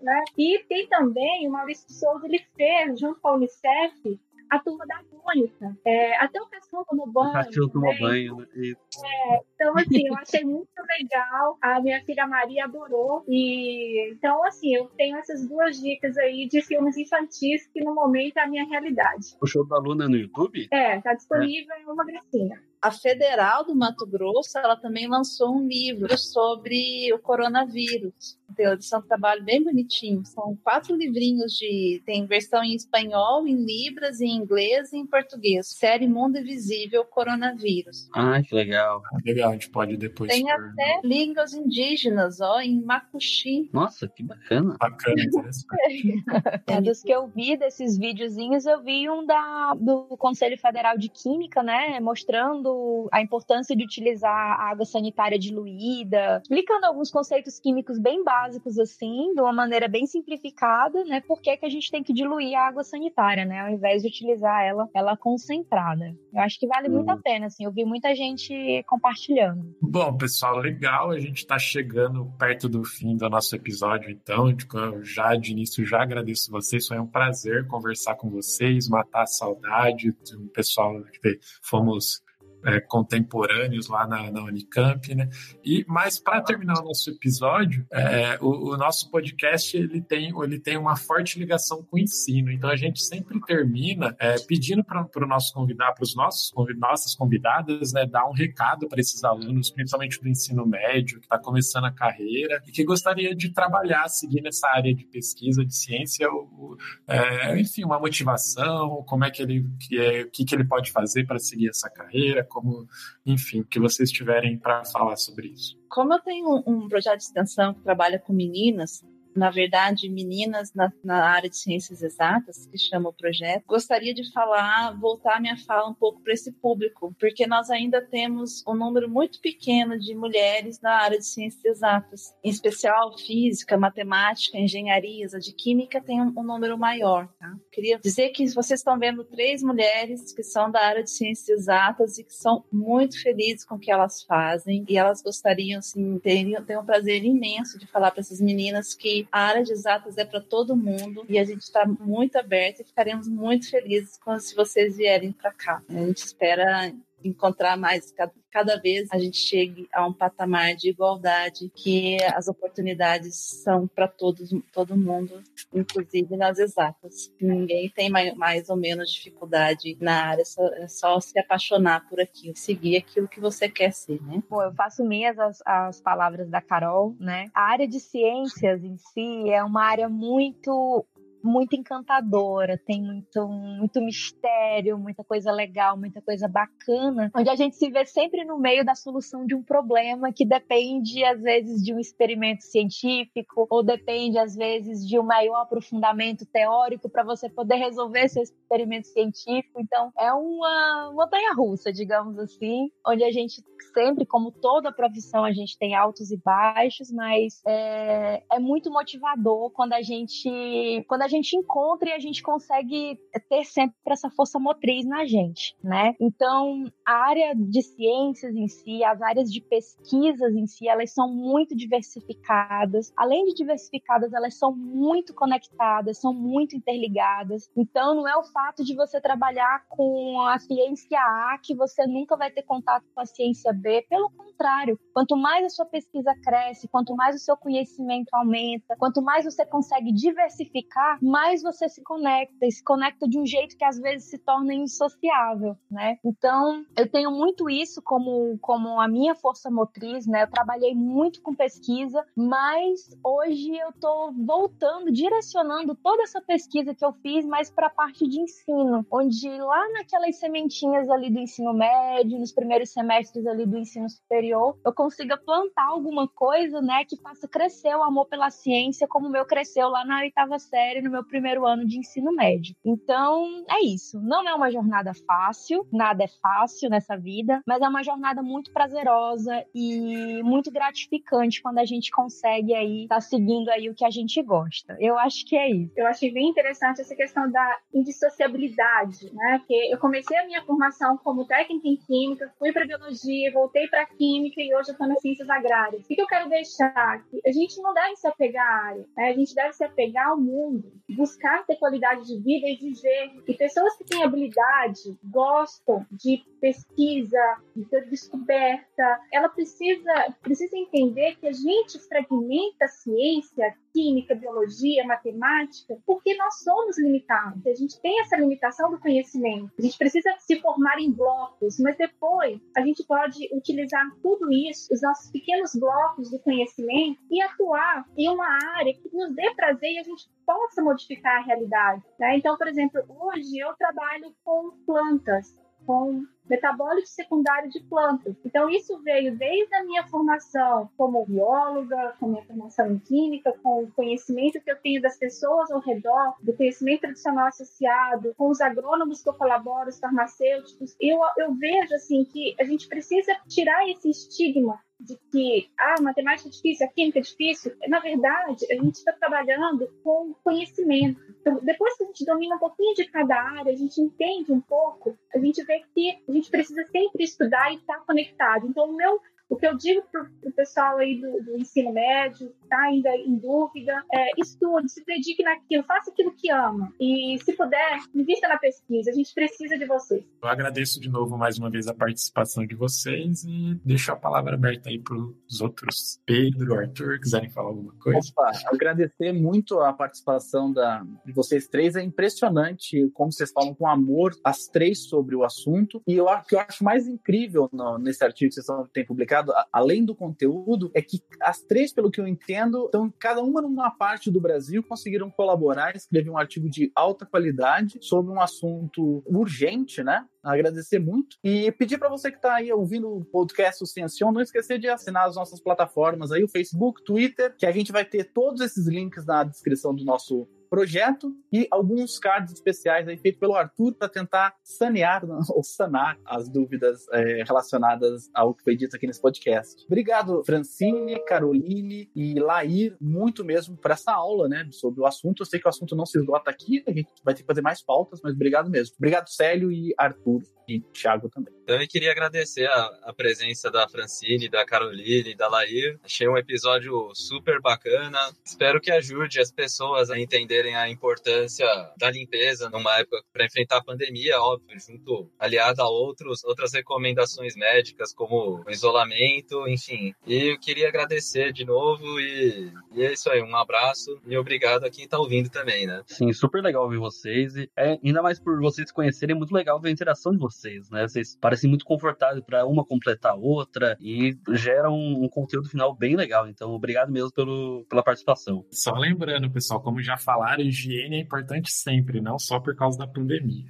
né? E tem também o Maurício de Souza, ele fez, junto com a Unicef, a turma da Mônica. É, até o cachorro tomou banho. O cachorro tomou né? banho, né? É, então, assim, eu achei muito legal. A minha filha Maria adorou. E então, assim, eu tenho essas duas dicas aí de filmes infantis que no momento é a minha realidade. O show da Luna no YouTube? É, tá disponível é. em uma gracinha. A Federal do Mato Grosso, ela também lançou um livro sobre o coronavírus. Eles são um trabalho bem bonitinho. São quatro livrinhos de. Tem versão em espanhol, em Libras, em inglês e em português. Série Mundo Invisível Coronavírus. Ah, que legal. Ah, legal, a gente pode depois. Tem até línguas indígenas, ó, em Macuxi. Nossa, que bacana. Bacana, interessante. <laughs> é, dos que eu vi desses videozinhos, eu vi um da, do Conselho Federal de Química, né? Mostrando a importância de utilizar a água sanitária diluída, explicando alguns conceitos químicos bem básicos, assim, de uma maneira bem simplificada, né? Por que, que a gente tem que diluir a água sanitária, né? Ao invés de utilizar ela, ela concentrada. Eu acho que vale muito a hum. pena, assim. Eu vi muita gente compartilhando. Bom, pessoal, legal. A gente está chegando perto do fim do nosso episódio, então. Eu já de início já agradeço vocês. Foi um prazer conversar com vocês, matar a saudade do pessoal que fomos é, contemporâneos lá na, na, Unicamp, né? E mas para terminar o nosso episódio, é, o, o, nosso podcast ele tem ele tem uma forte ligação com o ensino. Então a gente sempre termina é, pedindo para o nosso convidado, para os nossos nossas convidadas, né, dar um recado para esses alunos, principalmente do ensino médio que está começando a carreira e que gostaria de trabalhar, seguir nessa área de pesquisa de ciência, ou, é, enfim, uma motivação, como é que ele que é, o que, que ele pode fazer para seguir essa carreira como, enfim, o que vocês tiverem para falar sobre isso. Como eu tenho um projeto de extensão que trabalha com meninas, na verdade, meninas na, na área de ciências exatas, que chama o projeto, gostaria de falar, voltar minha fala um pouco para esse público, porque nós ainda temos um número muito pequeno de mulheres na área de ciências exatas, em especial física, matemática, engenharias, a de química tem um, um número maior. Tá? Queria dizer que vocês estão vendo três mulheres que são da área de ciências exatas e que são muito felizes com o que elas fazem e elas gostariam, assim, teriam, ter um prazer imenso de falar para essas meninas que a área de exatas é para todo mundo e a gente está muito aberto e ficaremos muito felizes quando se vocês vierem para cá. A gente espera encontrar mais cada, cada vez a gente chegue a um patamar de igualdade que as oportunidades são para todos todo mundo inclusive nas exatas. Ninguém tem mais, mais ou menos dificuldade na área só, é só se apaixonar por aquilo seguir aquilo que você quer ser né? Bom, eu faço minhas as, as palavras da Carol né? A área de ciências em si é uma área muito muito encantadora, tem muito, muito mistério, muita coisa legal, muita coisa bacana, onde a gente se vê sempre no meio da solução de um problema que depende, às vezes, de um experimento científico, ou depende, às vezes, de um maior aprofundamento teórico para você poder resolver esse experimento científico. Então, é uma montanha russa, digamos assim, onde a gente sempre, como toda profissão, a gente tem altos e baixos, mas é, é muito motivador quando a gente quando a gente encontra e a gente consegue ter sempre essa força motriz na gente, né? Então, a área de ciências em si, as áreas de pesquisas em si, elas são muito diversificadas. Além de diversificadas, elas são muito conectadas, são muito interligadas. Então, não é o fato de você trabalhar com a ciência A que você nunca vai ter contato com a ciência B pelo contrário, quanto mais a sua pesquisa cresce, quanto mais o seu conhecimento aumenta, quanto mais você consegue diversificar, mais você se conecta e se conecta de um jeito que às vezes se torna insociável, né? Então, eu tenho muito isso como, como a minha força motriz, né? Eu trabalhei muito com pesquisa, mas hoje eu tô voltando, direcionando toda essa pesquisa que eu fiz mais para a parte de ensino, onde lá naquelas sementinhas ali do ensino médio, nos primeiros semestres ali do ensino superior, eu consiga plantar alguma coisa, né, que faça crescer o amor pela ciência, como o meu cresceu lá na oitava série, no meu primeiro ano de ensino médio. Então, é isso. Não é uma jornada fácil, nada é fácil nessa vida, mas é uma jornada muito prazerosa e muito gratificante quando a gente consegue aí tá seguindo aí o que a gente gosta. Eu acho que é isso. Eu achei bem interessante essa questão da indissociabilidade, né? Porque eu comecei a minha formação como técnica em química, fui para biologia, voltei para química e hoje eu estou nas ciências agrárias. O que eu quero deixar? A gente não deve se apegar à área, né? a gente deve se apegar ao mundo, buscar ter qualidade de vida e viver. E pessoas que têm habilidade, gostam de pesquisa, de descoberta, ela precisa, precisa entender que a gente fragmenta a ciência, química, biologia, matemática, porque nós somos limitados. A gente tem essa limitação do conhecimento. A gente precisa se formar em blocos, mas depois a gente pode utilizar tudo isso, os nossos pequenos blocos de conhecimento, e atuar em uma área que nos dê prazer e a gente possa modificar a realidade. Né? Então, por exemplo, hoje eu trabalho com plantas, com metabólico secundário de plantas. Então, isso veio desde a minha formação como bióloga, com minha formação em química, com o conhecimento que eu tenho das pessoas ao redor, do conhecimento tradicional associado, com os agrônomos que eu colaboro, os farmacêuticos. Eu, eu vejo, assim, que a gente precisa tirar esse estigma de que ah, matemática é difícil, a química é difícil. Na verdade, a gente está trabalhando com conhecimento. Então, depois que a gente domina um pouquinho de cada área, a gente entende um pouco, a gente vê que a gente precisa sempre estudar e estar tá conectado. Então, o meu o que eu digo para o pessoal aí do, do, ensino médio, tá ainda em dúvida, é estude, se dedique naquilo, faça aquilo que ama. E se puder, invista na pesquisa. A gente precisa de vocês. Eu agradeço de novo mais uma vez a participação de vocês e deixo a palavra aberta aí para os outros. Pedro, Arthur, quiserem falar alguma coisa. Opa, agradecer muito a participação da, de vocês três. É impressionante como vocês falam com amor as três sobre o assunto. E eu, o que eu acho mais incrível no, nesse artigo que vocês têm publicado além do conteúdo, é que as três, pelo que eu entendo, então, cada uma numa parte do Brasil conseguiram colaborar, escrever um artigo de alta qualidade sobre um assunto urgente, né? Agradecer muito e pedir para você que está aí ouvindo o podcast o não esquecer de assinar as nossas plataformas aí, o Facebook, Twitter, que a gente vai ter todos esses links na descrição do nosso projeto e alguns cards especiais aí feitos pelo Arthur para tentar sanear <laughs> ou sanar as dúvidas é, relacionadas ao que foi dito aqui nesse podcast. Obrigado, Francine, Caroline e Lair, muito mesmo por essa aula, né, sobre o assunto. Eu sei que o assunto não se esgota aqui, a gente vai ter que fazer mais pautas, mas obrigado mesmo. Obrigado, Célio e Arthur e Thiago também. Também queria agradecer a, a presença da Francine, da Caroline, da Lair. Achei um episódio super bacana. Espero que ajude as pessoas a entenderem a importância da limpeza numa época para enfrentar a pandemia, óbvio, junto aliado a outros, outras recomendações médicas como o isolamento, enfim. E eu queria agradecer de novo e, e é isso aí, um abraço e obrigado a quem está ouvindo também, né? Sim, super legal ver vocês e é, ainda mais por vocês conhecerem, é muito legal ver a interação de vocês, né? Vocês parecem muito confortáveis para uma completar a outra e gera um, um, conteúdo final bem legal. Então, obrigado mesmo pelo, pela participação. Só lembrando, pessoal, como já falaram, higiene é importante sempre, não só por causa da pandemia.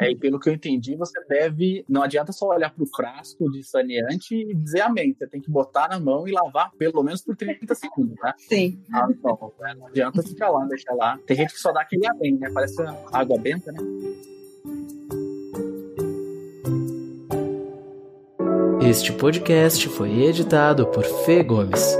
É, e pelo que eu entendi, você deve. Não adianta só olhar para o frasco de saneante e dizer amém. Você tem que botar na mão e lavar pelo menos por 30 segundos, tá? Sim. Ah, não, né? não adianta ficar lá, deixar lá. Tem gente que só dá aquele amém, né? Parece água benta, né? Este podcast foi editado por Fê Gomes.